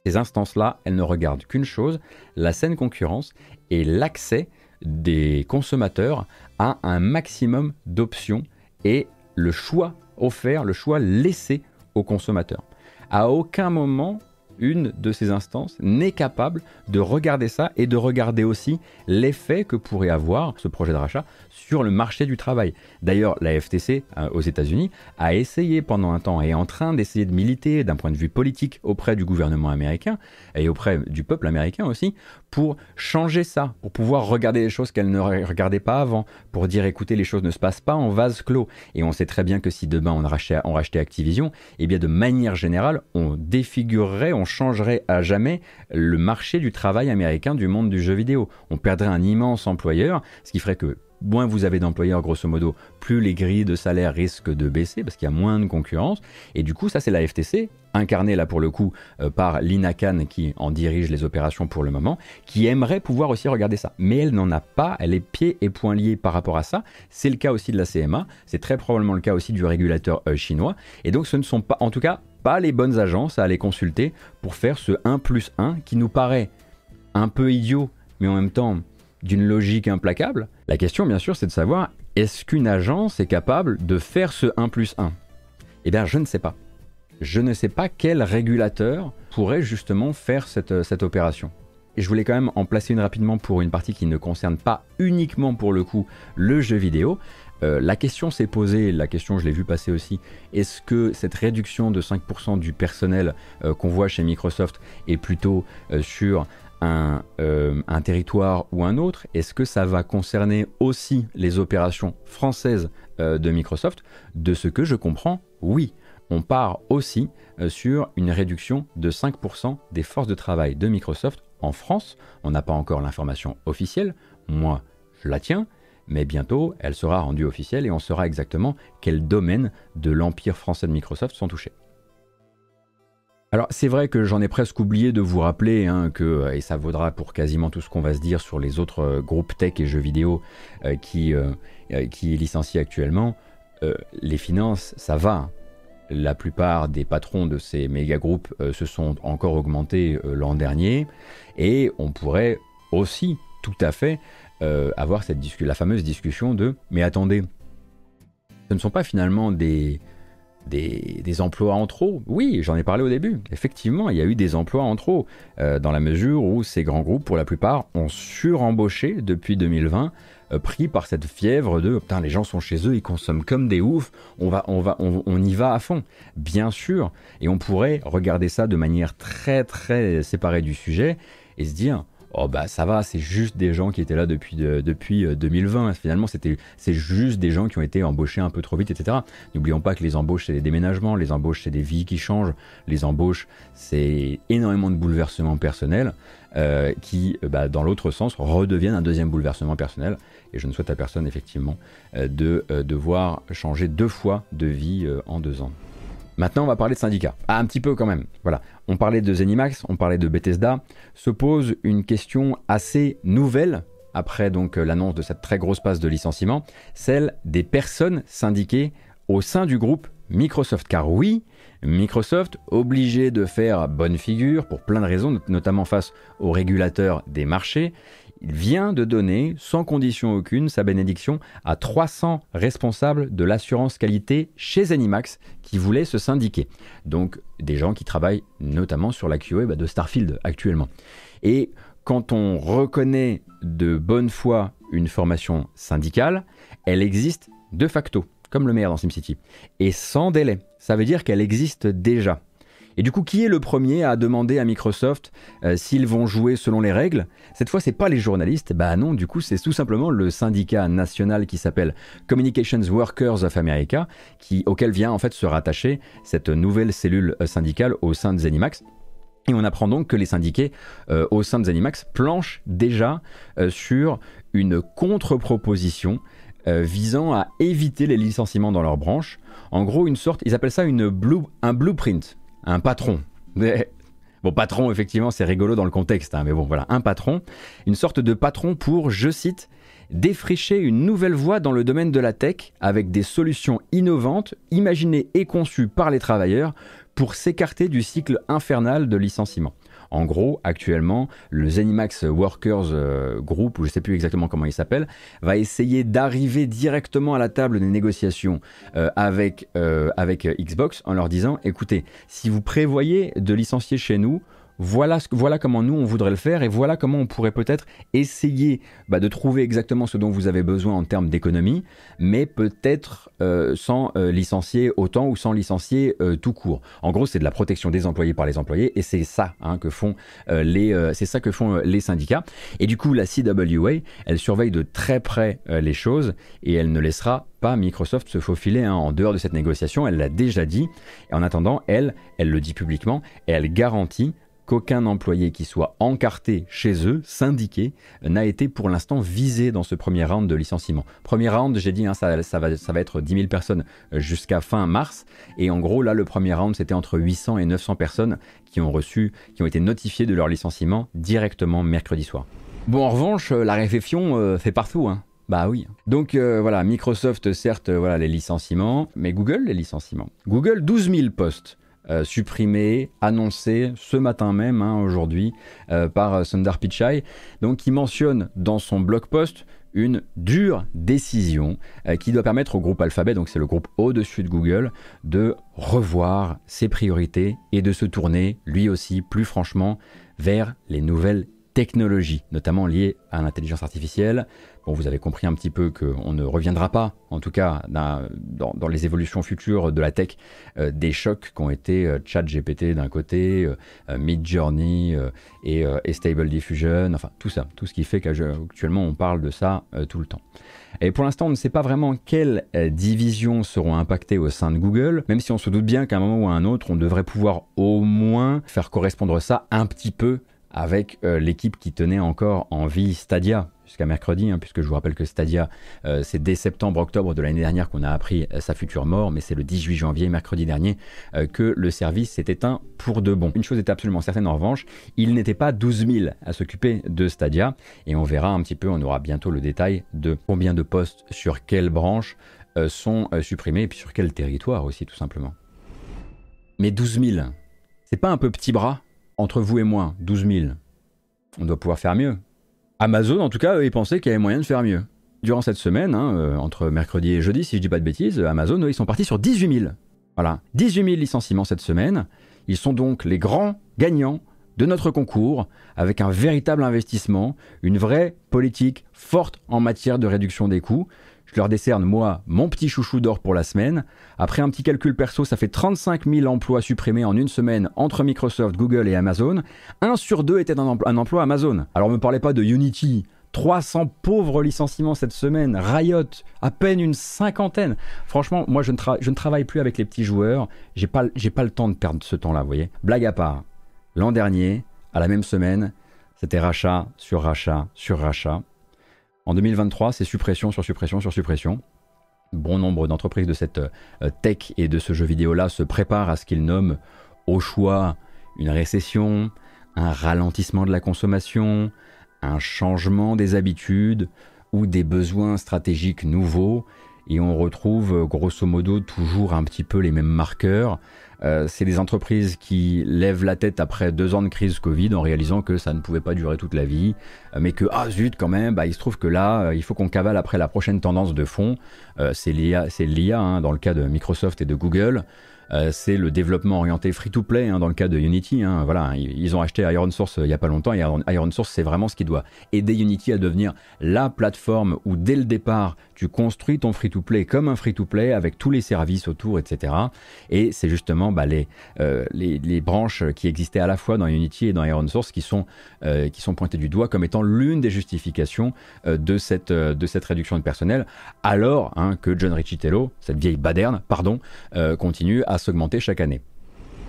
Ces instances-là, elles ne regardent qu'une chose, la saine concurrence et l'accès des consommateurs à un maximum d'options et le choix offert, le choix laissé aux consommateurs. À aucun moment, une de ces instances n'est capable de regarder ça et de regarder aussi l'effet que pourrait avoir ce projet de rachat sur le marché du travail. D'ailleurs, la FTC euh, aux États-Unis a essayé pendant un temps et est en train d'essayer de militer d'un point de vue politique auprès du gouvernement américain et auprès du peuple américain aussi pour changer ça, pour pouvoir regarder les choses qu'elle ne regardait pas avant, pour dire écoutez, les choses ne se passent pas en vase clos. Et on sait très bien que si demain on rachetait, on rachetait Activision, eh bien de manière générale, on défigurerait, on changerait à jamais le marché du travail américain du monde du jeu vidéo. On perdrait un immense employeur, ce qui ferait que moins vous avez d'employeurs, grosso modo, plus les grilles de salaire risquent de baisser parce qu'il y a moins de concurrence. Et du coup, ça, c'est la FTC, incarnée là pour le coup euh, par Lina Khan qui en dirige les opérations pour le moment, qui aimerait pouvoir aussi regarder ça. Mais elle n'en a pas, elle est pieds et poings liés par rapport à ça. C'est le cas aussi de la CMA, c'est très probablement le cas aussi du régulateur euh, chinois. Et donc, ce ne sont pas, en tout cas, pas les bonnes agences à aller consulter pour faire ce 1 plus 1 qui nous paraît un peu idiot, mais en même temps d'une logique implacable. La question, bien sûr, c'est de savoir est-ce qu'une agence est capable de faire ce 1 plus 1 Eh bien, je ne sais pas. Je ne sais pas quel régulateur pourrait justement faire cette, cette opération. Et je voulais quand même en placer une rapidement pour une partie qui ne concerne pas uniquement pour le coup le jeu vidéo. Euh, la question s'est posée, la question je l'ai vu passer aussi, est-ce que cette réduction de 5% du personnel euh, qu'on voit chez Microsoft est plutôt euh, sur un, un, territoire ou un autre Est-ce que ça va concerner aussi les opérations françaises de Microsoft? De ce que je comprends, oui. On part aussi sur une réduction de 5% des forces de travail de Microsoft en France. On n'a pas encore l'information officielle, moi je la tiens, mais bientôt elle sera rendue officielle et on saura exactement quels domaines de l'empire français de Microsoft sont touchés. Alors c'est vrai que j'en ai presque oublié de vous rappeler hein, que, et ça vaudra pour quasiment tout ce qu'on va se dire sur les autres euh, groupes tech et jeux vidéo euh, qui, euh, qui licencient actuellement, les finances, ça va. La plupart des patrons de ces méga groupes se sont encore augmentés l'an dernier et on pourrait aussi tout à fait euh, avoir la fameuse discussion de mais attendez, ce ne sont pas finalement des, des, emplois en trop. Oui, j'en ai parlé au début. Effectivement, il y a eu des emplois en trop, euh, dans la mesure où ces grands groupes, pour la plupart, ont surembauché depuis 2020, euh, pris par cette fièvre de putain, les gens sont chez eux, ils consomment comme des oufs, on, va, on, va, on y va à fond. Bien sûr, et on pourrait regarder ça de manière très très séparée du sujet et se dire oh bah ça va, c'est juste des gens qui étaient là depuis, depuis 2020. Euh, Finalement, c'est juste des gens qui ont été embauchés un peu trop vite, etc. N'oublions pas que les embauches, c'est des déménagements, les embauches, c'est des vies qui changent, les embauches, c'est énormément de bouleversements personnels euh, qui, euh, bah, dans l'autre sens, redeviennent un deuxième bouleversement personnel. Et je ne souhaite à personne, effectivement, de devoir changer deux fois de vie en deux ans. Maintenant, on va parler de syndicats. Ah, un petit peu quand même. Voilà. On parlait de Zenimax, on parlait de Bethesda. Se pose une question assez nouvelle après donc euh, l'annonce de cette très grosse passe de licenciement, celle des personnes syndiquées au sein du groupe Microsoft. Car oui, Microsoft, obligé de faire bonne figure pour plein de raisons, notamment face aux régulateurs des marchés, il vient de donner, sans condition aucune, sa bénédiction à 300 responsables de l'assurance qualité chez Zenimax qui voulaient se syndiquer. Donc des gens qui travaillent notamment sur la QA bah, de Starfield actuellement. Et quand on reconnaît de bonne foi une formation syndicale, elle existe de facto, comme le maire dans SimCity, et sans délai. Ça veut dire qu'elle existe déjà. Et du coup, qui est le premier à demander à Microsoft euh, s'ils vont jouer selon les règles? Cette fois, c'est pas les journalistes. Bah non, du coup, c'est tout simplement le syndicat national qui s'appelle Communications Workers of America, qui, auquel vient en fait se rattacher cette nouvelle cellule euh, syndicale au sein de Zenimax. Et on apprend donc que les syndiqués euh, au sein de Zenimax planchent déjà sur une contre-proposition visant à éviter les licenciements dans leur branche. En gros, une sorte, ils appellent ça un blueprint un patron. Bon, patron, effectivement, c'est rigolo dans le contexte, hein, mais bon, voilà, un patron, une sorte de patron pour, je cite, défricher une nouvelle voie dans le domaine de la tech avec des solutions innovantes, imaginées et conçues par les travailleurs pour s'écarter du cycle infernal de licenciement. En gros, actuellement, le Zenimax Workers euh, Group, ou je ne sais plus exactement comment il s'appelle, va essayer d'arriver directement à la table des négociations euh, avec, euh, avec Xbox en leur disant, écoutez, si vous prévoyez de licencier chez nous, voilà, comment nous on voudrait le faire et voilà comment on pourrait peut-être essayer bah, de trouver exactement ce dont vous avez besoin en termes d'économie, mais peut-être euh, sans euh, licencier autant ou sans licencier euh, tout court. En gros, c'est de la protection des employés par les employés et c'est ça hein, que font les, c'est ça que font les syndicats. Et du coup, la CWA, elle surveille de très près les choses et elle ne laissera pas Microsoft se faufiler hein, en dehors de cette négociation. Elle l'a déjà dit. Et en attendant, elle, elle le dit publiquement et elle garantit qu'aucun employé qui soit encarté chez eux, syndiqué, n'a été pour l'instant visé dans ce premier round de licenciement. Premier round, j'ai dit, hein, ça, va, être 10 000 personnes jusqu'à fin mars. Et en gros, là, le premier round, c'était entre 800 et 900 personnes qui ont reçu, qui ont été notifiées de leur licenciement directement mercredi soir. Bon, en revanche, la réflexion euh, fait partout. Hein. Bah oui. Donc euh, voilà, Microsoft, certes, voilà les licenciements, mais Google, les licenciements. Google, 12 000 postes. Euh, supprimé, annoncé ce matin même, hein, aujourd'hui, euh, par Sundar Pichai, donc qui mentionne dans son blog post une dure décision euh, qui doit permettre au groupe Alphabet, donc c'est le groupe au-dessus de Google, de revoir ses priorités et de se tourner, lui aussi, plus franchement, vers les nouvelles technologies, notamment liées à l'intelligence artificielle, vous avez compris un petit peu qu'on ne reviendra pas, en tout cas dans, les évolutions futures de la tech, euh, des chocs qui ont été euh, ChatGPT d'un côté, euh, Midjourney et, Stable Diffusion, enfin tout ça, tout ce qui fait qu'actuellement on parle de ça tout le temps. Et pour l'instant, on ne sait pas vraiment quelles divisions seront impactées au sein de Google, même si on se doute bien qu'à un moment ou à un autre, on devrait pouvoir au moins faire correspondre ça un petit peu avec l'équipe qui tenait encore en vie Stadia, jusqu'à mercredi, hein, puisque je vous rappelle que Stadia, euh, c'est dès septembre-octobre de l'année dernière qu'on a appris euh, sa future mort, mais c'est le 18 janvier, mercredi dernier, euh, que le service s'est éteint pour de bon. Une chose est absolument certaine en revanche, il n'était pas 12 000 à s'occuper de Stadia, et on verra un petit peu, on aura bientôt le détail de combien de postes sur quelle branche sont supprimés, et puis sur quel territoire aussi, tout simplement. Mais 12 000, c'est pas un peu petit bras? Entre vous et moi, 12 000. On doit pouvoir faire mieux. Amazon, en tout cas, ils pensaient qu'il y avait moyen de faire mieux. Durant cette semaine, hein, euh, entre mercredi et jeudi, si je dis pas de bêtises, Amazon, ils sont partis sur 18 000. Voilà, 18 000 licenciements cette semaine. Ils sont donc les grands gagnants de notre concours, avec un véritable investissement, une vraie politique forte en matière de réduction des coûts. Je leur décerne, moi, mon petit chouchou d'or pour la semaine. Après un petit calcul perso, ça fait 35 000 emplois supprimés en une semaine entre Microsoft, Google et Amazon. Un sur deux était un, emploi Amazon. Alors ne me parlez pas de Unity. 300 pauvres licenciements cette semaine, Riot, à peine une cinquantaine. Franchement, moi je ne, travaille plus avec les petits joueurs, j'ai pas, pas le temps de perdre ce temps-là, vous voyez. Blague à part, l'an dernier, à la même semaine, c'était rachat sur rachat sur rachat. En 2023, c'est suppression sur suppression sur suppression. Bon nombre d'entreprises de cette euh, tech et de ce jeu vidéo-là se préparent à ce qu'ils nomment au choix une récession, un ralentissement de la consommation, un changement des habitudes ou des besoins stratégiques nouveaux. Et on retrouve grosso modo toujours un petit peu les mêmes marqueurs. Euh, c'est des entreprises qui lèvent la tête après deux ans de crise Covid en réalisant que ça ne pouvait pas durer toute la vie, euh, mais que, ah zut, quand même, bah, il se trouve que là, euh, il faut qu'on cavale après la prochaine tendance de fond. c'est l'IA, hein, dans le cas de Microsoft et de Google. C'est le développement orienté free-to-play hein, dans le cas de Unity. Hein. voilà, ils ont acheté Iron Source il n'y a pas longtemps. Et Iron Source, c'est vraiment ce qui doit aider Unity à devenir la plateforme où dès le départ, tu construis ton free-to-play comme un free-to-play avec tous les services autour, etc. Et c'est justement bah, euh, les, branches qui existaient à la fois dans Unity et dans Iron Source qui sont, qui sont pointées du doigt comme étant l'une des justifications de, cette, de cette réduction de personnel, alors hein, que John Riccitello, cette vieille baderne, pardon, continue à s'augmenter chaque année.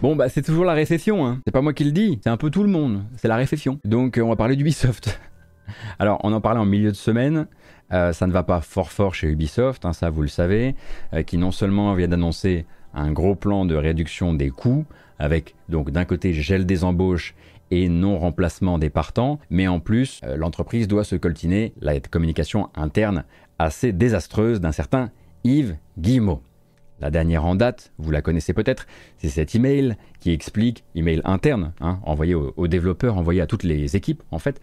Bon, bah c'est toujours la récession, hein. c'est pas moi qui le dis, c'est un peu tout le monde, c'est la récession. Donc euh, on va parler d'Ubisoft. [laughs] Alors on en parlait en milieu de semaine, euh, ça ne va pas fort fort chez Ubisoft, hein, ça vous le savez, euh, qui non seulement vient d'annoncer un gros plan de réduction des coûts, avec donc d'un côté gel des embauches et non remplacement des partants, mais en plus l'entreprise doit se coltiner la communication interne assez désastreuse d'un certain Yves Guillemot. La dernière en date, vous la connaissez peut-être, c'est cet email qui explique, email interne, hein, envoyé aux, développeurs, envoyé à toutes les équipes en fait,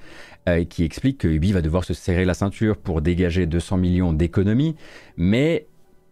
euh, qui explique que Ubi va devoir se serrer la ceinture pour dégager 200 millions d'économies, mais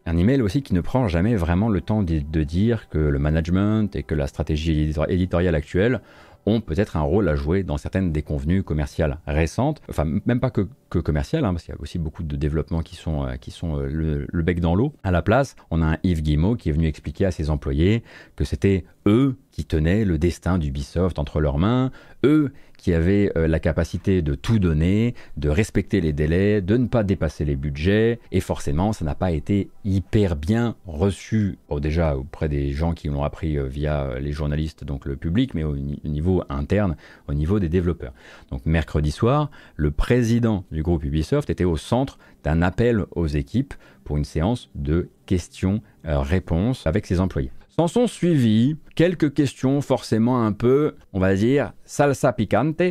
un email aussi qui ne prend jamais vraiment le temps de, de dire que le management et que la stratégie éditoriale actuelle ont peut-être un rôle à jouer dans certaines déconvenues commerciales récentes, enfin même pas que, commerciales, hein, parce qu'il y a aussi beaucoup de développements qui sont, euh, qui sont euh, le, le, bec dans l'eau. À la place, on a un Yves Guillemot qui est venu expliquer à ses employés que c'était eux qui tenaient le destin d'Ubisoft entre leurs mains, eux qui avaient euh, la capacité de tout donner, de respecter les délais, de ne pas dépasser les budgets, et forcément ça n'a pas été hyper bien reçu, déjà auprès des gens qui l'ont appris euh, via les journalistes, donc le public, mais au, niveau interne, au niveau des développeurs. Donc mercredi soir, le président du groupe Ubisoft était au centre d'un appel aux équipes pour une séance de questions-réponses avec ses employés. S'en sont suivis quelques questions forcément un peu, on va dire, salsa picante,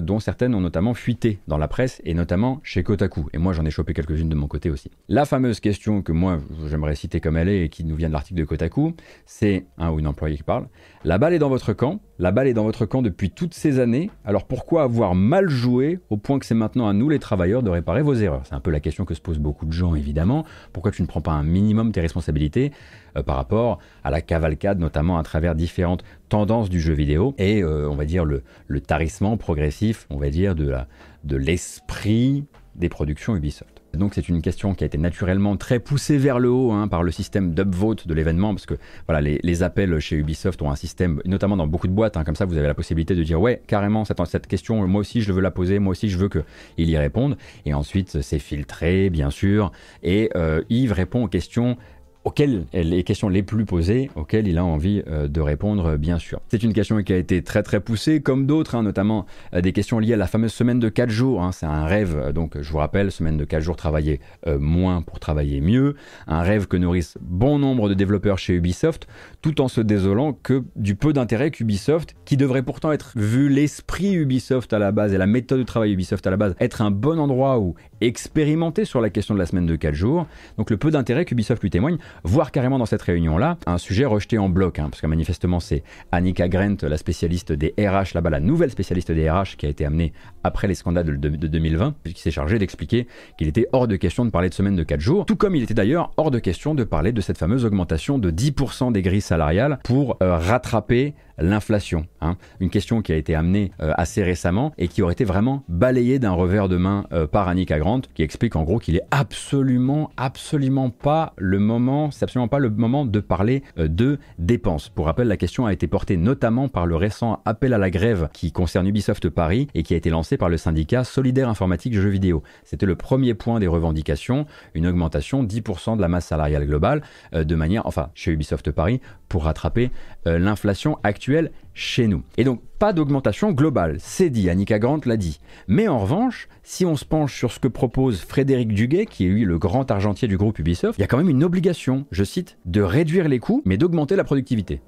dont certaines ont notamment fuité dans la presse et notamment chez Kotaku. Et moi j'en ai chopé quelques-unes de mon côté aussi. La fameuse question que moi j'aimerais citer comme elle est et qui nous vient de l'article de Kotaku, c'est un ou une employée qui parle. La balle est dans votre camp, la balle est dans votre camp depuis toutes ces années, alors pourquoi avoir mal joué au point que c'est maintenant à nous les travailleurs de réparer vos erreurs? C'est un peu la question que se posent beaucoup de gens évidemment. Pourquoi tu ne prends pas un minimum tes responsabilités euh, par rapport à la cavalcade, notamment à travers différentes tendances du jeu vidéo et euh, on va dire le, tarissement progressif, on va dire, de l'esprit des productions Ubisoft. Donc c'est une question qui a été naturellement très poussée vers le haut hein, par le système d'upvote de l'événement, parce que voilà, les, appels chez Ubisoft ont un système, notamment dans beaucoup de boîtes, hein, comme ça vous avez la possibilité de dire ouais carrément cette, cette question, moi aussi je veux la poser, moi aussi je veux qu'il y réponde, et ensuite c'est filtré bien sûr, et euh, Yves répond aux questions auxquelles les questions les plus posées, auxquelles il a envie euh, de répondre, bien sûr. C'est une question qui a été très très poussée, comme d'autres, hein, notamment euh, des questions liées à la fameuse semaine de 4 jours. Hein. c'est un rêve, euh, donc je vous rappelle, semaine de 4 jours, travailler moins pour travailler mieux. Un rêve que nourrissent bon nombre de développeurs chez Ubisoft, tout en se désolant que du peu d'intérêt qu'Ubisoft, qui devrait pourtant être, vu l'esprit Ubisoft à la base et la méthode de travail Ubisoft à la base, être un bon endroit où expérimenter sur la question de la semaine de 4 jours. Donc le peu d'intérêt qu'Ubisoft lui témoigne, voire carrément dans cette réunion-là, un sujet rejeté en bloc, hein, parce que manifestement c'est Annika Grant, la spécialiste des RH là-bas, la nouvelle spécialiste des RH qui a été amenée après les scandales de, 2020, qui s'est chargée d'expliquer qu'il était hors de question de parler de semaine de 4 jours, tout comme il était d'ailleurs hors de question de parler de cette fameuse augmentation de 10% des grilles salariales pour euh, rattraper l'inflation. Hein. Une question qui a été amenée euh, assez récemment et qui aurait été vraiment balayée d'un revers de main euh, par Annika Grant, qui explique en gros qu'il est absolument, absolument pas le moment, c'est absolument pas le moment de parler de dépenses. Pour rappel, la question a été portée notamment par le récent appel à la grève qui concerne Ubisoft Paris et qui a été lancé par le syndicat Solidaire Informatique Jeux Vidéo. C'était le premier point des revendications, une augmentation 10% de la masse salariale globale, de manière, enfin, chez Ubisoft Paris, pour rattraper l'inflation actuelle chez nous. Et donc, pas d'augmentation globale, c'est dit, Annika Grant l'a dit. Mais en revanche, si on se penche sur ce que propose Frédéric Duguet, qui est lui le grand argentier du groupe Ubisoft, il y a quand même une obligation, je cite, de réduire les coûts, mais d'augmenter la productivité.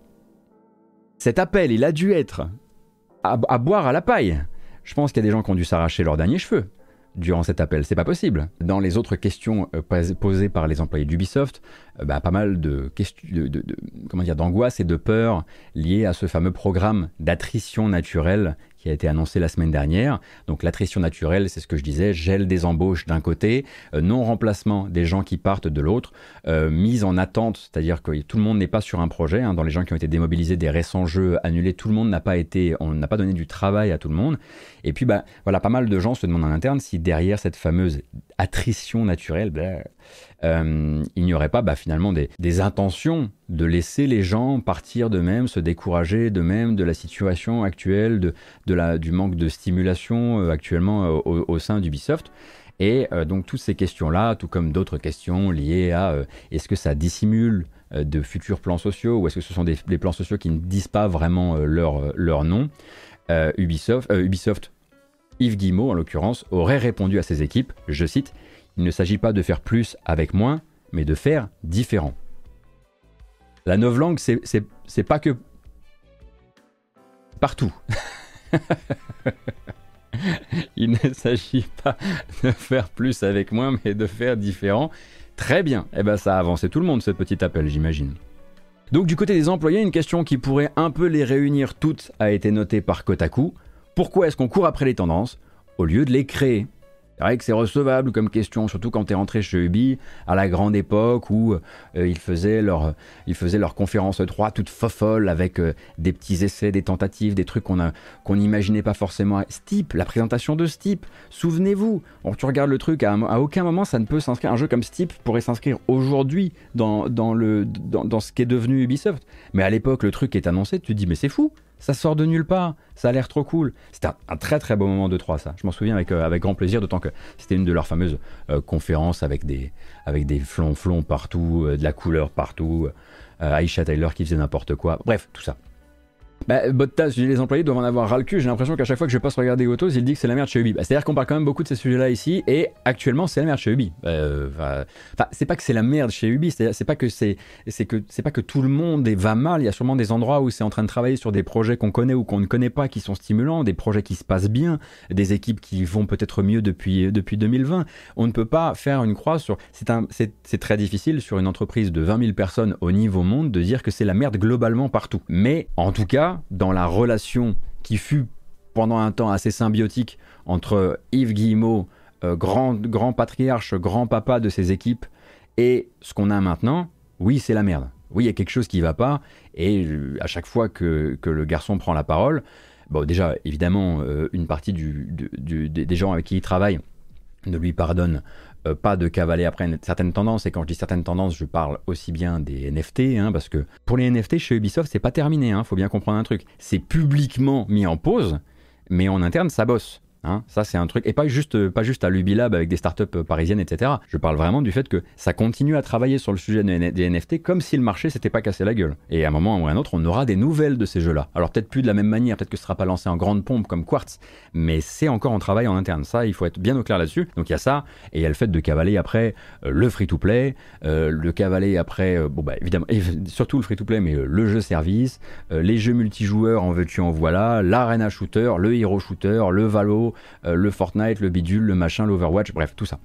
Cet appel, il a dû être à, à boire à la paille. Je pense qu'il y a des gens qui ont dû s'arracher leurs derniers cheveux durant cet appel. C'est pas possible. Dans les autres questions euh, posées par les employés d'Ubisoft, euh, bah, pas mal de de, comment dire, d'angoisse et de peur liées à ce fameux programme d'attrition naturelle qui a été annoncé la semaine dernière. Donc l'attrition naturelle, c'est ce que je disais, gel des embauches d'un côté, euh, non-remplacement des gens qui partent de l'autre, mise en attente, c'est-à-dire que tout le monde n'est pas sur un projet. Hein. dans les gens qui ont été démobilisés des récents jeux annulés, tout le monde n'a pas été, on n'a pas donné du travail à tout le monde. Et puis bah voilà, pas mal de gens se demandent en interne si derrière cette fameuse attrition naturelle, euh, il n'y aurait pas bah, finalement des, intentions de laisser les gens partir d'eux-mêmes, se décourager d'eux-mêmes de la situation actuelle, du manque de stimulation euh, actuellement euh, au, sein d'Ubisoft. Et donc toutes ces questions-là, tout comme d'autres questions liées à est-ce que ça dissimule de futurs plans sociaux ou est-ce que ce sont des, plans sociaux qui ne disent pas vraiment leur, leur nom, Ubisoft, Ubisoft Yves Guillemot, en l'occurrence, aurait répondu à ses équipes, je cite, Il ne s'agit pas de faire plus avec moins, mais de faire différent. La novlangue, c'est pas que partout. [laughs] Il ne s'agit pas de faire plus avec moins, mais de faire différent. Très bien. Eh ben, ça a avancé tout le monde, ce petit appel, j'imagine. Donc, du côté des employés, une question qui pourrait un peu les réunir toutes a été notée par Kotaku. Pourquoi est-ce qu'on court après les tendances au lieu de les créer? C'est vrai que c'est recevable comme question, surtout quand tu es rentré chez Ubi à la grande époque où euh, ils, faisaient leur, ils faisaient conférence 3 toute fofolle avec euh, des petits essais, des tentatives, des trucs qu'on qu'on n'imaginait pas forcément. Steep, la présentation de Steep, souvenez-vous, tu regardes le truc, à, aucun moment ça ne peut s'inscrire. Un jeu comme Steep pourrait s'inscrire aujourd'hui dans, dans, dans, dans ce qui est devenu Ubisoft. Mais à l'époque, le truc est annoncé, tu te dis, mais c'est fou, ça sort de nulle part, ça a l'air trop cool. C'était un, très très beau moment de 3 ça. Je m'en souviens avec, euh, avec grand plaisir, d'autant que c'était une de leurs fameuses euh, conférences avec des, avec des flonflons partout, euh, de la couleur partout, Aisha Tyler qui faisait n'importe quoi, bref, tout ça. Bah, Bottas, les employés doivent en avoir ras le cul. J'ai l'impression qu'à chaque fois que je passe regarder Autos, il dit que c'est la merde chez Ubi. Bah, C'est-à-dire qu'on parle quand même beaucoup de ces sujets-là ici, et actuellement, c'est la merde chez Ubi. Euh, Enfin, c'est pas que c'est la merde chez Ubi, c'est pas que c'est, que c'est pas que tout le monde va mal. Il y a sûrement des endroits où c'est en train de travailler sur des projets qu'on connaît ou qu'on ne connaît pas, qui sont stimulants, des projets qui se passent bien, des équipes qui vont peut-être mieux depuis depuis 2020. On ne peut pas faire une croix sur. C'est très difficile sur une entreprise de 20 000 personnes au niveau monde de dire que c'est la merde globalement partout. Mais en tout cas, dans la relation qui fut pendant un temps assez symbiotique entre Yves Guillemot, euh, grand, grand patriarche, grand papa de ses équipes, et ce qu'on a maintenant, oui, c'est la merde. Oui, il y a quelque chose qui ne va pas, et euh, à chaque fois que, le garçon prend la parole, bon, déjà, évidemment, euh, une partie des gens avec qui il travaille ne lui pardonne euh, pas de cavaler après certaines tendances. Et quand je dis certaines tendances, je parle aussi bien des NFT, hein, parce que pour les NFT chez Ubisoft, c'est pas terminé. Il hein, faut bien comprendre un truc. C'est publiquement mis en pause, mais en interne, ça bosse. Hein, ça, c'est un truc. Et pas juste, pas juste à l'Ubilab avec des startups euh, parisiennes, etc. Je parle vraiment du fait que ça continue à travailler sur le sujet des NFT comme si le marché s'était pas cassé la gueule. Et à un moment ou à un autre, on aura des nouvelles de ces jeux-là. Alors peut-être plus de la même manière, peut-être que ce sera pas lancé en grande pompe comme Quartz, mais c'est encore en travail en interne. Ça, il faut être bien au clair là-dessus. Donc il y a ça, et il y a le fait de cavaler après euh, le free-to-play, euh, le cavaler après, bon bah évidemment, et [laughs] surtout le free-to-play, mais le jeu service, les jeux multijoueurs en veux-tu en voilà, l'arena shooter, le hero shooter, le Valo, le Fortnite le bidule, le machin, l'Overwatch, bref, tout ça.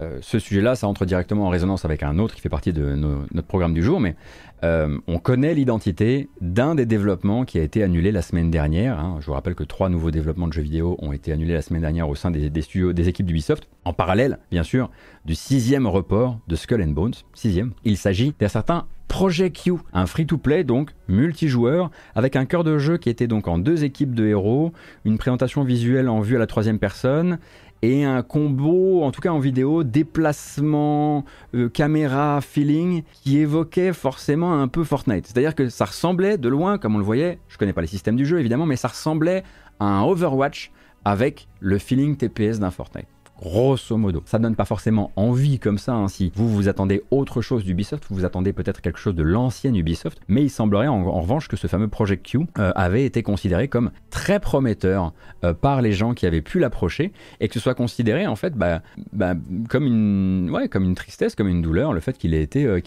Euh, ce sujet-là, ça entre directement en résonance avec un autre qui fait partie de notre programme du jour, mais euh, on connaît l'identité d'un des développements qui a été annulé la semaine dernière. Hein. Je vous rappelle que trois nouveaux développements de jeux vidéo ont été annulés la semaine dernière au sein des équipes d'Ubisoft, en parallèle, bien sûr, du sixième report de Skull and Bones. Sixième. Il s'agit d'un certain Project Q, un free-to-play donc multijoueur avec un cœur de jeu qui était donc en deux équipes de héros, une présentation visuelle en vue à la troisième personne et un combo, en tout cas en vidéo, déplacement, euh, caméra, feeling, qui évoquait forcément un peu Fortnite. C'est-à-dire que ça ressemblait de loin, comme on le voyait, je connais pas les systèmes du jeu évidemment, mais ça ressemblait à un Overwatch avec le feeling TPS d'un Fortnite grosso modo. Ça donne pas forcément envie comme ça, hein, si vous vous attendez autre chose d'Ubisoft, vous vous attendez peut-être quelque chose de l'ancienne Ubisoft, mais il semblerait en, revanche que ce fameux Project Q euh, avait été considéré comme très prometteur euh, par les gens qui avaient pu l'approcher, et que ce soit considéré en fait bah, bah, comme, une, comme une tristesse, comme une douleur, le fait qu'il ait été, euh,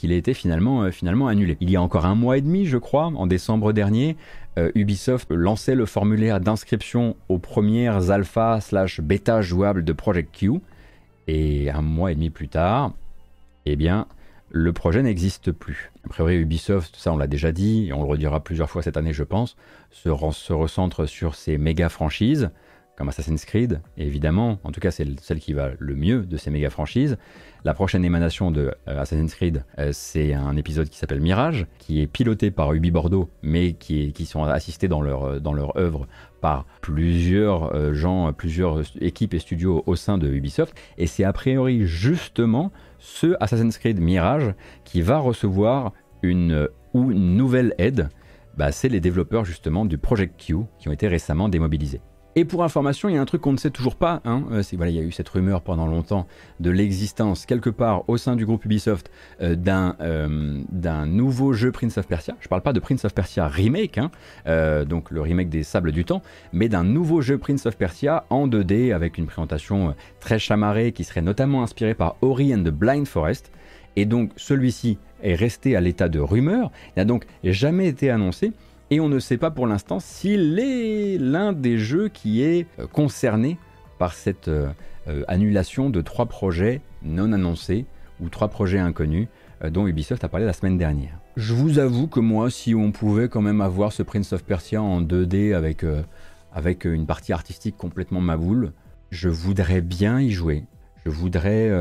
finalement annulé. Il y a encore un mois et demi, je crois, en décembre dernier, euh, Ubisoft lançait le formulaire d'inscription aux premières alpha slash bêta jouables de Project Q. Et un mois et demi plus tard, eh bien, le projet n'existe plus. A priori, Ubisoft, ça on l'a déjà dit, et on le redira plusieurs fois cette année, je pense, se, se recentre sur ses méga franchises comme Assassin's Creed, évidemment, en tout cas c'est celle qui va le mieux de ces méga franchises. La prochaine émanation de euh, Assassin's Creed, euh, c'est un épisode qui s'appelle Mirage, qui est piloté par Ubi Bordeaux, mais qui, qui sont assistés dans leur, euh, dans leur œuvre par plusieurs gens, plusieurs équipes et studios au sein de Ubisoft. Et c'est a priori justement ce Assassin's Creed Mirage qui va recevoir une, ou une nouvelle aide. Bah, c'est les développeurs justement du Project Q qui ont été récemment démobilisés. Et pour information, il y a un truc qu'on ne sait toujours pas. Hein, euh, il y a eu cette rumeur pendant longtemps de l'existence quelque part au sein du groupe Ubisoft euh, euh, d'un nouveau jeu Prince of Persia. Je ne parle pas de Prince of Persia remake, hein, donc le remake des Sables du Temps, mais d'un nouveau jeu Prince of Persia en 2D avec une présentation très chamarrée qui serait notamment inspirée par Ori and the Blind Forest. Et donc celui-ci est resté à l'état de rumeur. N'a donc jamais été annoncé. Et on ne sait pas pour l'instant s'il est l'un des jeux qui est euh, concerné par cette euh, euh, annulation de trois projets non annoncés ou trois projets inconnus dont Ubisoft a parlé la semaine dernière. Je vous avoue que moi, si on pouvait quand même avoir ce Prince of Persia en 2D avec, avec une partie artistique complètement maboule, je voudrais bien y jouer. Je voudrais,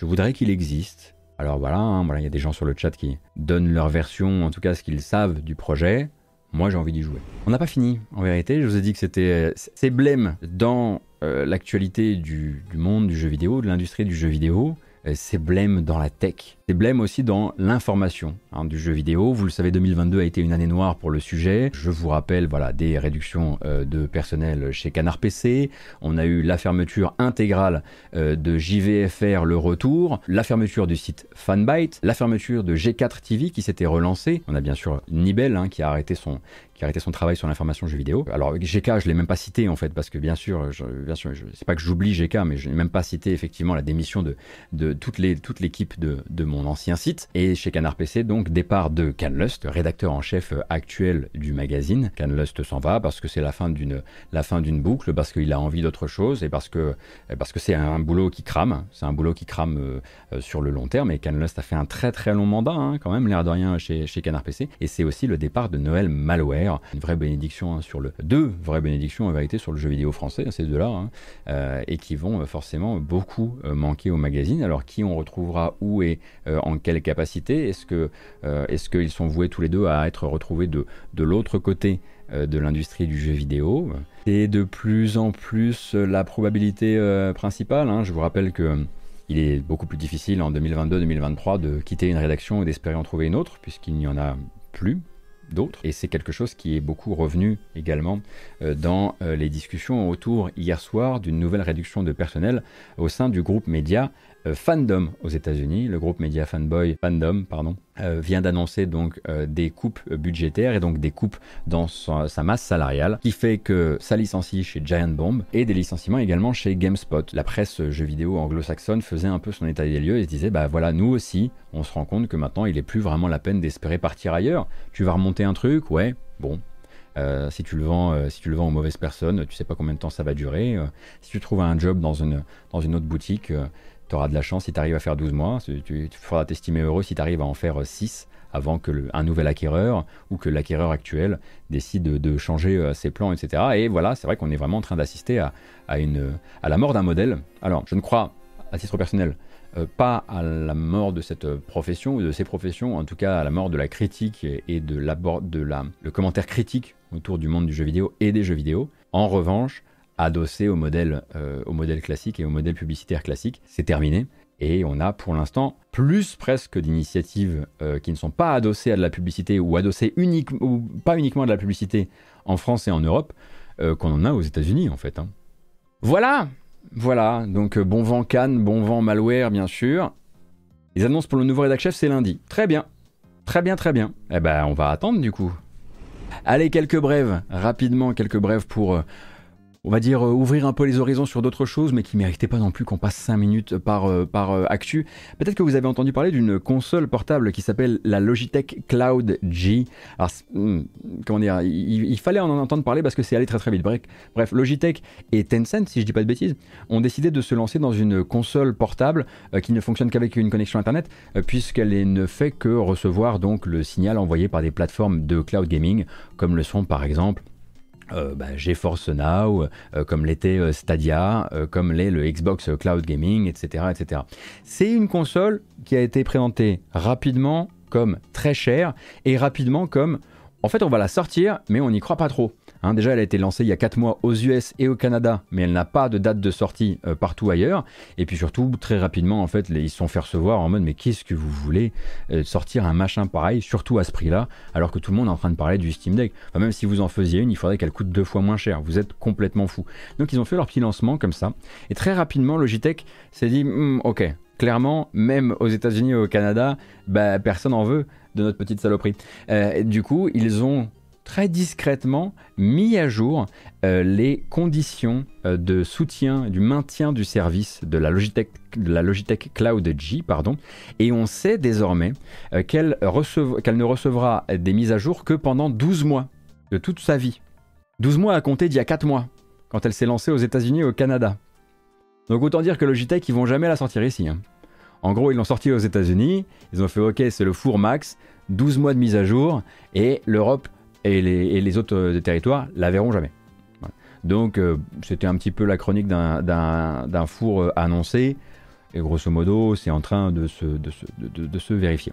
voudrais qu'il existe. Alors voilà, hein, voilà, il y a des gens sur le chat qui donnent leur version, en tout cas ce qu'ils savent du projet moi j'ai envie d'y jouer. On n'a pas fini, en vérité, je vous ai dit que c'était c'est blême dans euh, l'actualité du, monde du jeu vidéo, de l'industrie du jeu vidéo, c'est blême dans la tech. C'est blême aussi dans l'information hein, du jeu vidéo. Vous le savez, 2022 a été une année noire pour le sujet. Je vous rappelle, voilà, des réductions euh, de personnel chez Canard PC. On a eu la fermeture intégrale euh, de JVFR, le retour, la fermeture du site Fanbyte, la fermeture de G4 TV qui s'était relancé. On a bien sûr Nibel hein, qui a arrêté son, arrêté son travail sur l'information jeux vidéo. Alors GK, je l'ai même pas cité en fait, parce que bien sûr, je, bien sûr, c'est pas que j'oublie GK, mais je n'ai même pas cité effectivement la démission de, de toute les, toute l'équipe de, de mon ancien site. Et chez Canard PC, donc départ de Canlust, rédacteur en chef actuel du magazine. Canlust s'en va parce que c'est la fin d'une la fin d'une boucle, parce qu'il a envie d'autre chose et parce que parce que c'est un, boulot qui crame. C'est un boulot qui crame euh, sur le long terme. Et Canlust a fait un très très long mandat hein, quand même, l'air de rien chez, chez Canard PC. Et c'est aussi le départ de Noël Malware, une vraie bénédiction hein, sur le deux vraies bénédictions en vérité sur le jeu vidéo français, ces deux-là, hein, euh, et qui vont euh, forcément beaucoup manquer au magazine. Alors qui on retrouvera où et en quelle capacité? Est-ce qu'ils sont voués tous les deux à être retrouvés de, de l'autre côté de l'industrie du jeu vidéo? C'est de plus en plus la probabilité principale. Je vous rappelle que il est beaucoup plus difficile en 2022-2023 de quitter une rédaction et d'espérer en trouver une autre, puisqu'il n'y en a plus d'autres. Et c'est quelque chose qui est beaucoup revenu également euh, dans euh, les discussions autour hier soir d'une nouvelle réduction de personnel au sein du groupe média Fandom aux États-Unis. Le groupe média fanboy Fandom, pardon, euh, vient d'annoncer donc euh, des coupes budgétaires et donc des coupes dans sa, masse salariale, qui fait que ça licencie chez Giant Bomb et des licenciements également chez GameSpot. La presse jeux vidéo anglo-saxonne faisait un peu son état des lieux et se disait bah voilà nous aussi on se rend compte que maintenant il est plus vraiment la peine d'espérer partir ailleurs. Tu vas remonter un truc, ouais, bon, si tu le vends, si tu le vends aux mauvaises personnes, tu sais pas combien de temps ça va durer. si tu trouves un job dans une, dans une autre boutique, de la chance si tu arrives à faire 12 mois. Tu, tu faudras t'estimer heureux si tu arrives à en faire 6 avant que un nouvel acquéreur ou que l'acquéreur actuel décide de, changer euh, ses plans, etc. Et voilà, c'est vrai qu'on est vraiment en train d'assister à la mort d'un modèle. Alors, je ne crois, à titre personnel, euh, pas à la mort de cette profession ou de ces professions, en tout cas à la mort de la critique et, de, la, de la, le commentaire critique autour du monde du jeu vidéo et des jeux vidéo. En revanche, adossé au modèle, euh, au modèle classique et au modèle publicitaire classique. C'est terminé. Et on a pour l'instant plus presque d'initiatives euh, qui ne sont pas adossées à de la publicité ou adossées ou pas uniquement à de la publicité en France et en Europe euh, qu'on en a aux États-Unis en fait. Hein. Voilà, voilà. Donc bon vent Cannes, bon vent malware bien sûr. Les annonces pour le nouveau rédac chef c'est lundi. Très bien, très bien, très bien. Eh ben on va attendre du coup. Allez quelques brèves, rapidement quelques brèves pour on va dire, euh, ouvrir un peu les horizons sur d'autres choses, mais qui ne méritaient pas non plus qu'on passe 5 minutes par, euh, par euh, actu. Peut-être que vous avez entendu parler d'une console portable qui s'appelle la Logitech Cloud G. Alors, hmm, comment dire, il, fallait en entendre parler parce que c'est allé très très vite. Bref, Logitech et Tencent, si je dis pas de bêtises, ont décidé de se lancer dans une console portable qui ne fonctionne qu'avec une connexion Internet, puisqu'elle ne fait que recevoir donc le signal envoyé par des plateformes de cloud gaming, comme le sont par exemple euh, bah, Now, euh, comme l'était euh, Stadia, comme l'est le Xbox Cloud Gaming, etc. etc. C'est une console qui a été présentée rapidement comme très chère et rapidement comme en fait on va la sortir mais on n'y croit pas trop. Hein, déjà, elle a été lancée il y a 4 mois aux US et au Canada, mais elle n'a pas de date de sortie euh, partout ailleurs. Et puis surtout, très rapidement, en fait, ils se sont fait recevoir en mode mais qu'est-ce que vous voulez euh, sortir un machin pareil, surtout à ce prix-là, alors que tout le monde est en train de parler du Steam Deck. Même si vous en faisiez une, il faudrait qu'elle coûte deux fois moins cher. Vous êtes complètement fou. Donc ils ont fait leur petit lancement comme ça. Et très rapidement, Logitech s'est dit hmm, ok, clairement, même aux États-Unis et au Canada, bah, personne en veut de notre petite saloperie. Euh, du coup, ils ont très discrètement mis à jour euh, les conditions euh, de soutien, du maintien du service de la Logitech, de la Logitech Cloud G, pardon, et on sait désormais euh, qu'elle ne recevra des mises à jour que pendant 12 mois de toute sa vie. 12 mois à compter d'il y a 4 mois, quand elle s'est lancée aux États-Unis et au Canada. Donc autant dire que Logitech, ils vont jamais la sortir ici. Hein. En gros, ils l'ont sorti aux États-Unis, ils ont fait OK, c'est le four max, 12 mois de mise à jour, et l'Europe et les, autres euh, territoires la verront jamais. Donc euh, c'était un petit peu la chronique d'un four euh, annoncé, et grosso modo c'est en train de se, vérifier.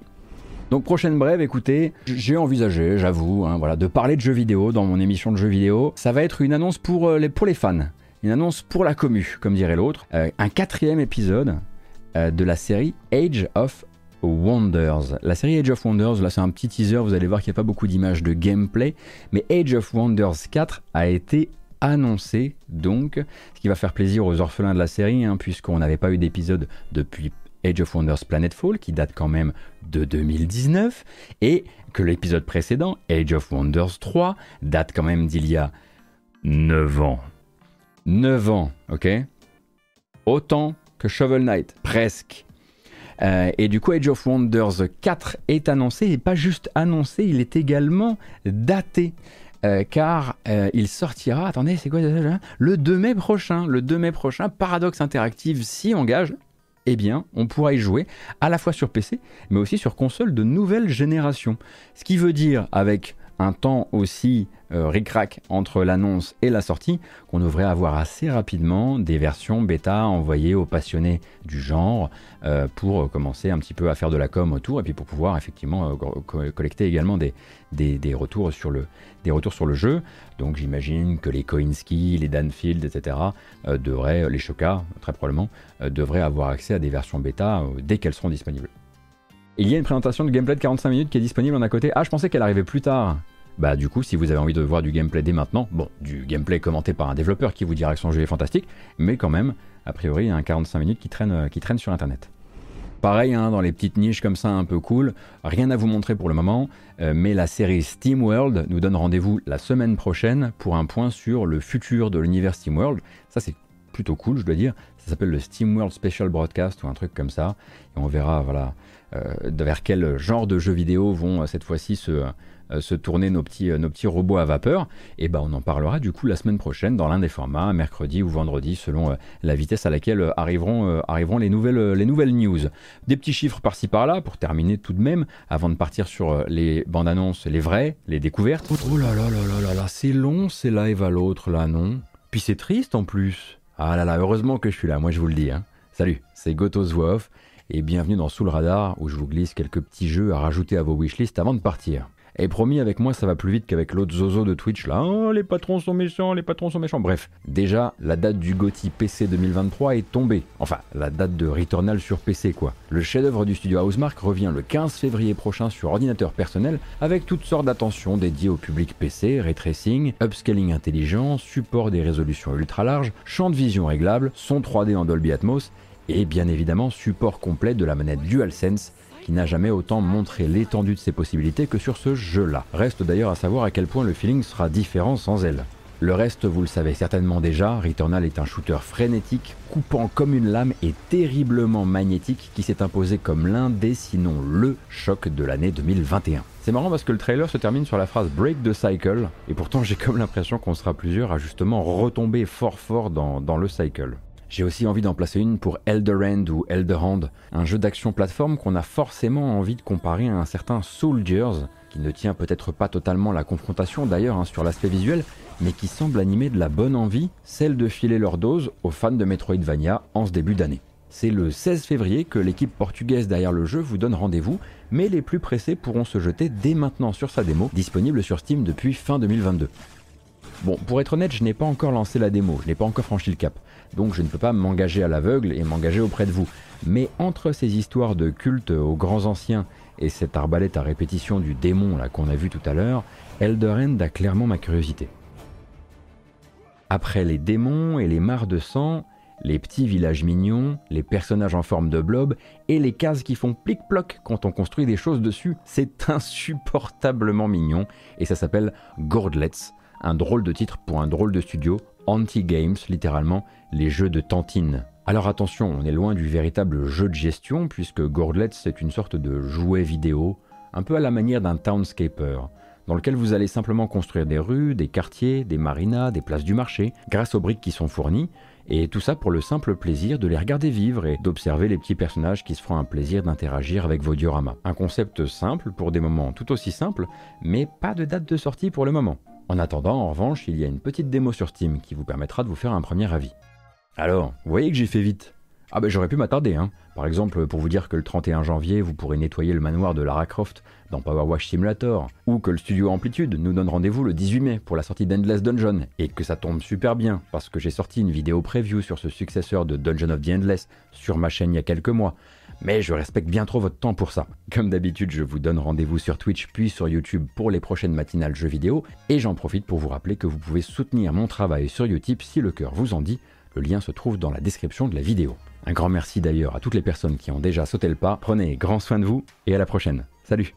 Donc prochaine brève, écoutez, j'ai envisagé, j'avoue, hein, voilà, de parler de jeux vidéo dans mon émission de jeux vidéo. Ça va être une annonce pour les, pour les fans, une annonce pour la commu, comme dirait l'autre. un quatrième épisode de la série Age of Wonders. La série Age of Wonders, là c'est un petit teaser, vous allez voir qu'il n'y a pas beaucoup d'images de gameplay, mais Age of Wonders 4 a été annoncé donc, ce qui va faire plaisir aux orphelins de la série, hein, puisqu'on n'avait pas eu d'épisode depuis Age of Wonders Planetfall, qui date quand même de 2019, et que l'épisode précédent, Age of Wonders 3, date quand même d'il y a 9 ans. 9 ans, ok? Autant que Shovel Knight, presque. Euh, et du coup, Age of Wonders 4 est annoncé, et pas juste annoncé, il est également daté. Euh, car euh, il sortira, attendez, c'est quoi Le 2 mai prochain. Le 2 mai prochain, Paradox Interactive s'y engage. Eh bien, on pourra y jouer à la fois sur PC, mais aussi sur console de nouvelle génération. Ce qui veut dire, avec un temps aussi euh, ric-rac entre l'annonce et la sortie qu'on devrait avoir assez rapidement des versions bêta envoyées aux passionnés du genre euh, pour commencer un petit peu à faire de la com autour et puis pour pouvoir effectivement euh, collecter également des, des, retours sur le, des retours sur le jeu. Donc j'imagine que les Koinski, les Danfield, etc. devraient, les Shoka très probablement, devraient avoir accès à des versions bêta dès qu'elles seront disponibles. Il y a une présentation de gameplay de 45 minutes qui est disponible en à côté. Ah, je pensais qu'elle arrivait plus tard. Bah du coup, si vous avez envie de voir du gameplay dès maintenant, bon, du gameplay commenté par un développeur qui vous dira que son jeu est fantastique, mais quand même, a priori, il y a un 45 minutes qui traîne, euh, qui traîne sur Internet. Pareil, hein, dans les petites niches comme ça un peu cool, rien à vous montrer pour le moment, euh, mais la série SteamWorld nous donne rendez-vous la semaine prochaine pour un point sur le futur de l'univers SteamWorld. Ça c'est plutôt cool, je dois dire. Ça s'appelle le SteamWorld Special Broadcast ou un truc comme ça. Et on verra voilà, euh, vers quel genre de jeux vidéo vont cette fois-ci se, se tourner nos petits, euh, nos petits robots à vapeur, et ben on en parlera du coup la semaine prochaine dans l'un des formats, mercredi ou vendredi, selon euh, la vitesse à laquelle arriveront, les, nouvelles, les nouvelles news. Des petits chiffres par-ci par-là pour terminer tout de même, avant de partir sur les bandes annonces, les vraies, les découvertes. Oh là là là là là là, c'est long ces lives à l'autre là, non? Puis c'est triste en plus. Ah là là, heureusement que je suis là, moi je vous le dis. Hein. Salut, c'est Gotos Voix et bienvenue dans Sous le Radar où je vous glisse quelques petits jeux à rajouter à vos wishlists avant de partir. Et promis, avec moi, ça va plus vite qu'avec l'autre zozo de Twitch là. Oh, les patrons sont méchants, les patrons sont méchants. Bref, déjà, la date du GOTY PC 2023 est tombée. Enfin, la date de Returnal sur PC, quoi. Le chef-d'œuvre du studio Housemark revient le 15 février prochain sur ordinateur personnel avec toutes sortes d'attentions dédiées au public PC, ray tracing, upscaling intelligent, support des résolutions ultra larges, champ de vision réglable, son 3D en Dolby Atmos et bien évidemment support complet de la manette DualSense qui n'a jamais autant montré l'étendue de ses possibilités que sur ce jeu-là. Reste d'ailleurs à savoir à quel point le feeling sera différent sans elle. Le reste, vous le savez certainement déjà, Returnal est un shooter frénétique, coupant comme une lame et terriblement magnétique qui s'est imposé comme l'un des, sinon le choc de l'année 2021. C'est marrant parce que le trailer se termine sur la phrase Break the Cycle, et pourtant j'ai comme l'impression qu'on sera plusieurs à justement retomber fort fort dans, dans le cycle. J'ai aussi envie d'en placer une pour Elderend ou Elderhand, un jeu d'action plateforme qu'on a forcément envie de comparer à un certain Soldiers, qui ne tient peut-être pas totalement la confrontation d'ailleurs hein, sur l'aspect visuel, mais qui semble animer de la bonne envie, celle de filer leur dose aux fans de Metroidvania en ce début d'année. C'est le 16 février que l'équipe portugaise derrière le jeu vous donne rendez-vous, mais les plus pressés pourront se jeter dès maintenant sur sa démo, disponible sur Steam depuis fin 2022. Bon, pour être honnête, je n'ai pas encore lancé la démo, je n'ai pas encore franchi le cap donc je ne peux pas m'engager à l'aveugle et m'engager auprès de vous. Mais entre ces histoires de culte aux grands anciens et cette arbalète à répétition du démon là qu'on a vu tout à l'heure, Elderend a clairement ma curiosité. Après les démons et les mares de sang, les petits villages mignons, les personnages en forme de blob et les cases qui font plic-ploc quand on construit des choses dessus, c'est [laughs] insupportablement mignon et ça s'appelle Gordlets, un drôle de titre pour un drôle de studio, anti-games littéralement, les jeux de tantine. Alors attention, on est loin du véritable jeu de gestion puisque Gordlets c'est une sorte de jouet vidéo, un peu à la manière d'un townscaper, dans lequel vous allez simplement construire des rues, des quartiers, des marinas, des places du marché, grâce aux briques qui sont fournies, et tout ça pour le simple plaisir de les regarder vivre et d'observer les petits personnages qui se feront un plaisir d'interagir avec vos dioramas. Un concept simple pour des moments tout aussi simples, mais pas de date de sortie pour le moment. En attendant, en revanche, il y a une petite démo sur Steam qui vous permettra de vous faire un premier avis. Alors, vous voyez que j'ai fait vite ah ben j'aurais pu m'attarder, hein. Par exemple, pour vous dire que le 31 janvier, vous pourrez nettoyer le manoir de Lara Croft dans Power Simulator, ou que le studio Amplitude nous donne rendez-vous le 18 mai pour la sortie d'Endless Dungeon, et que ça tombe super bien, parce que j'ai sorti une vidéo preview sur ce successeur de Dungeon of the Endless sur ma chaîne il y a quelques mois, mais je respecte bien trop votre temps pour ça. Comme d'habitude, je vous donne rendez-vous sur Twitch puis sur YouTube pour les prochaines matinales jeux vidéo, et j'en profite pour vous rappeler que vous pouvez soutenir mon travail sur Utip si le cœur vous en dit Le lien se trouve dans la description de la vidéo. Un grand merci d'ailleurs à toutes les personnes qui ont déjà sauté le pas. Prenez grand soin de vous et à la prochaine. Salut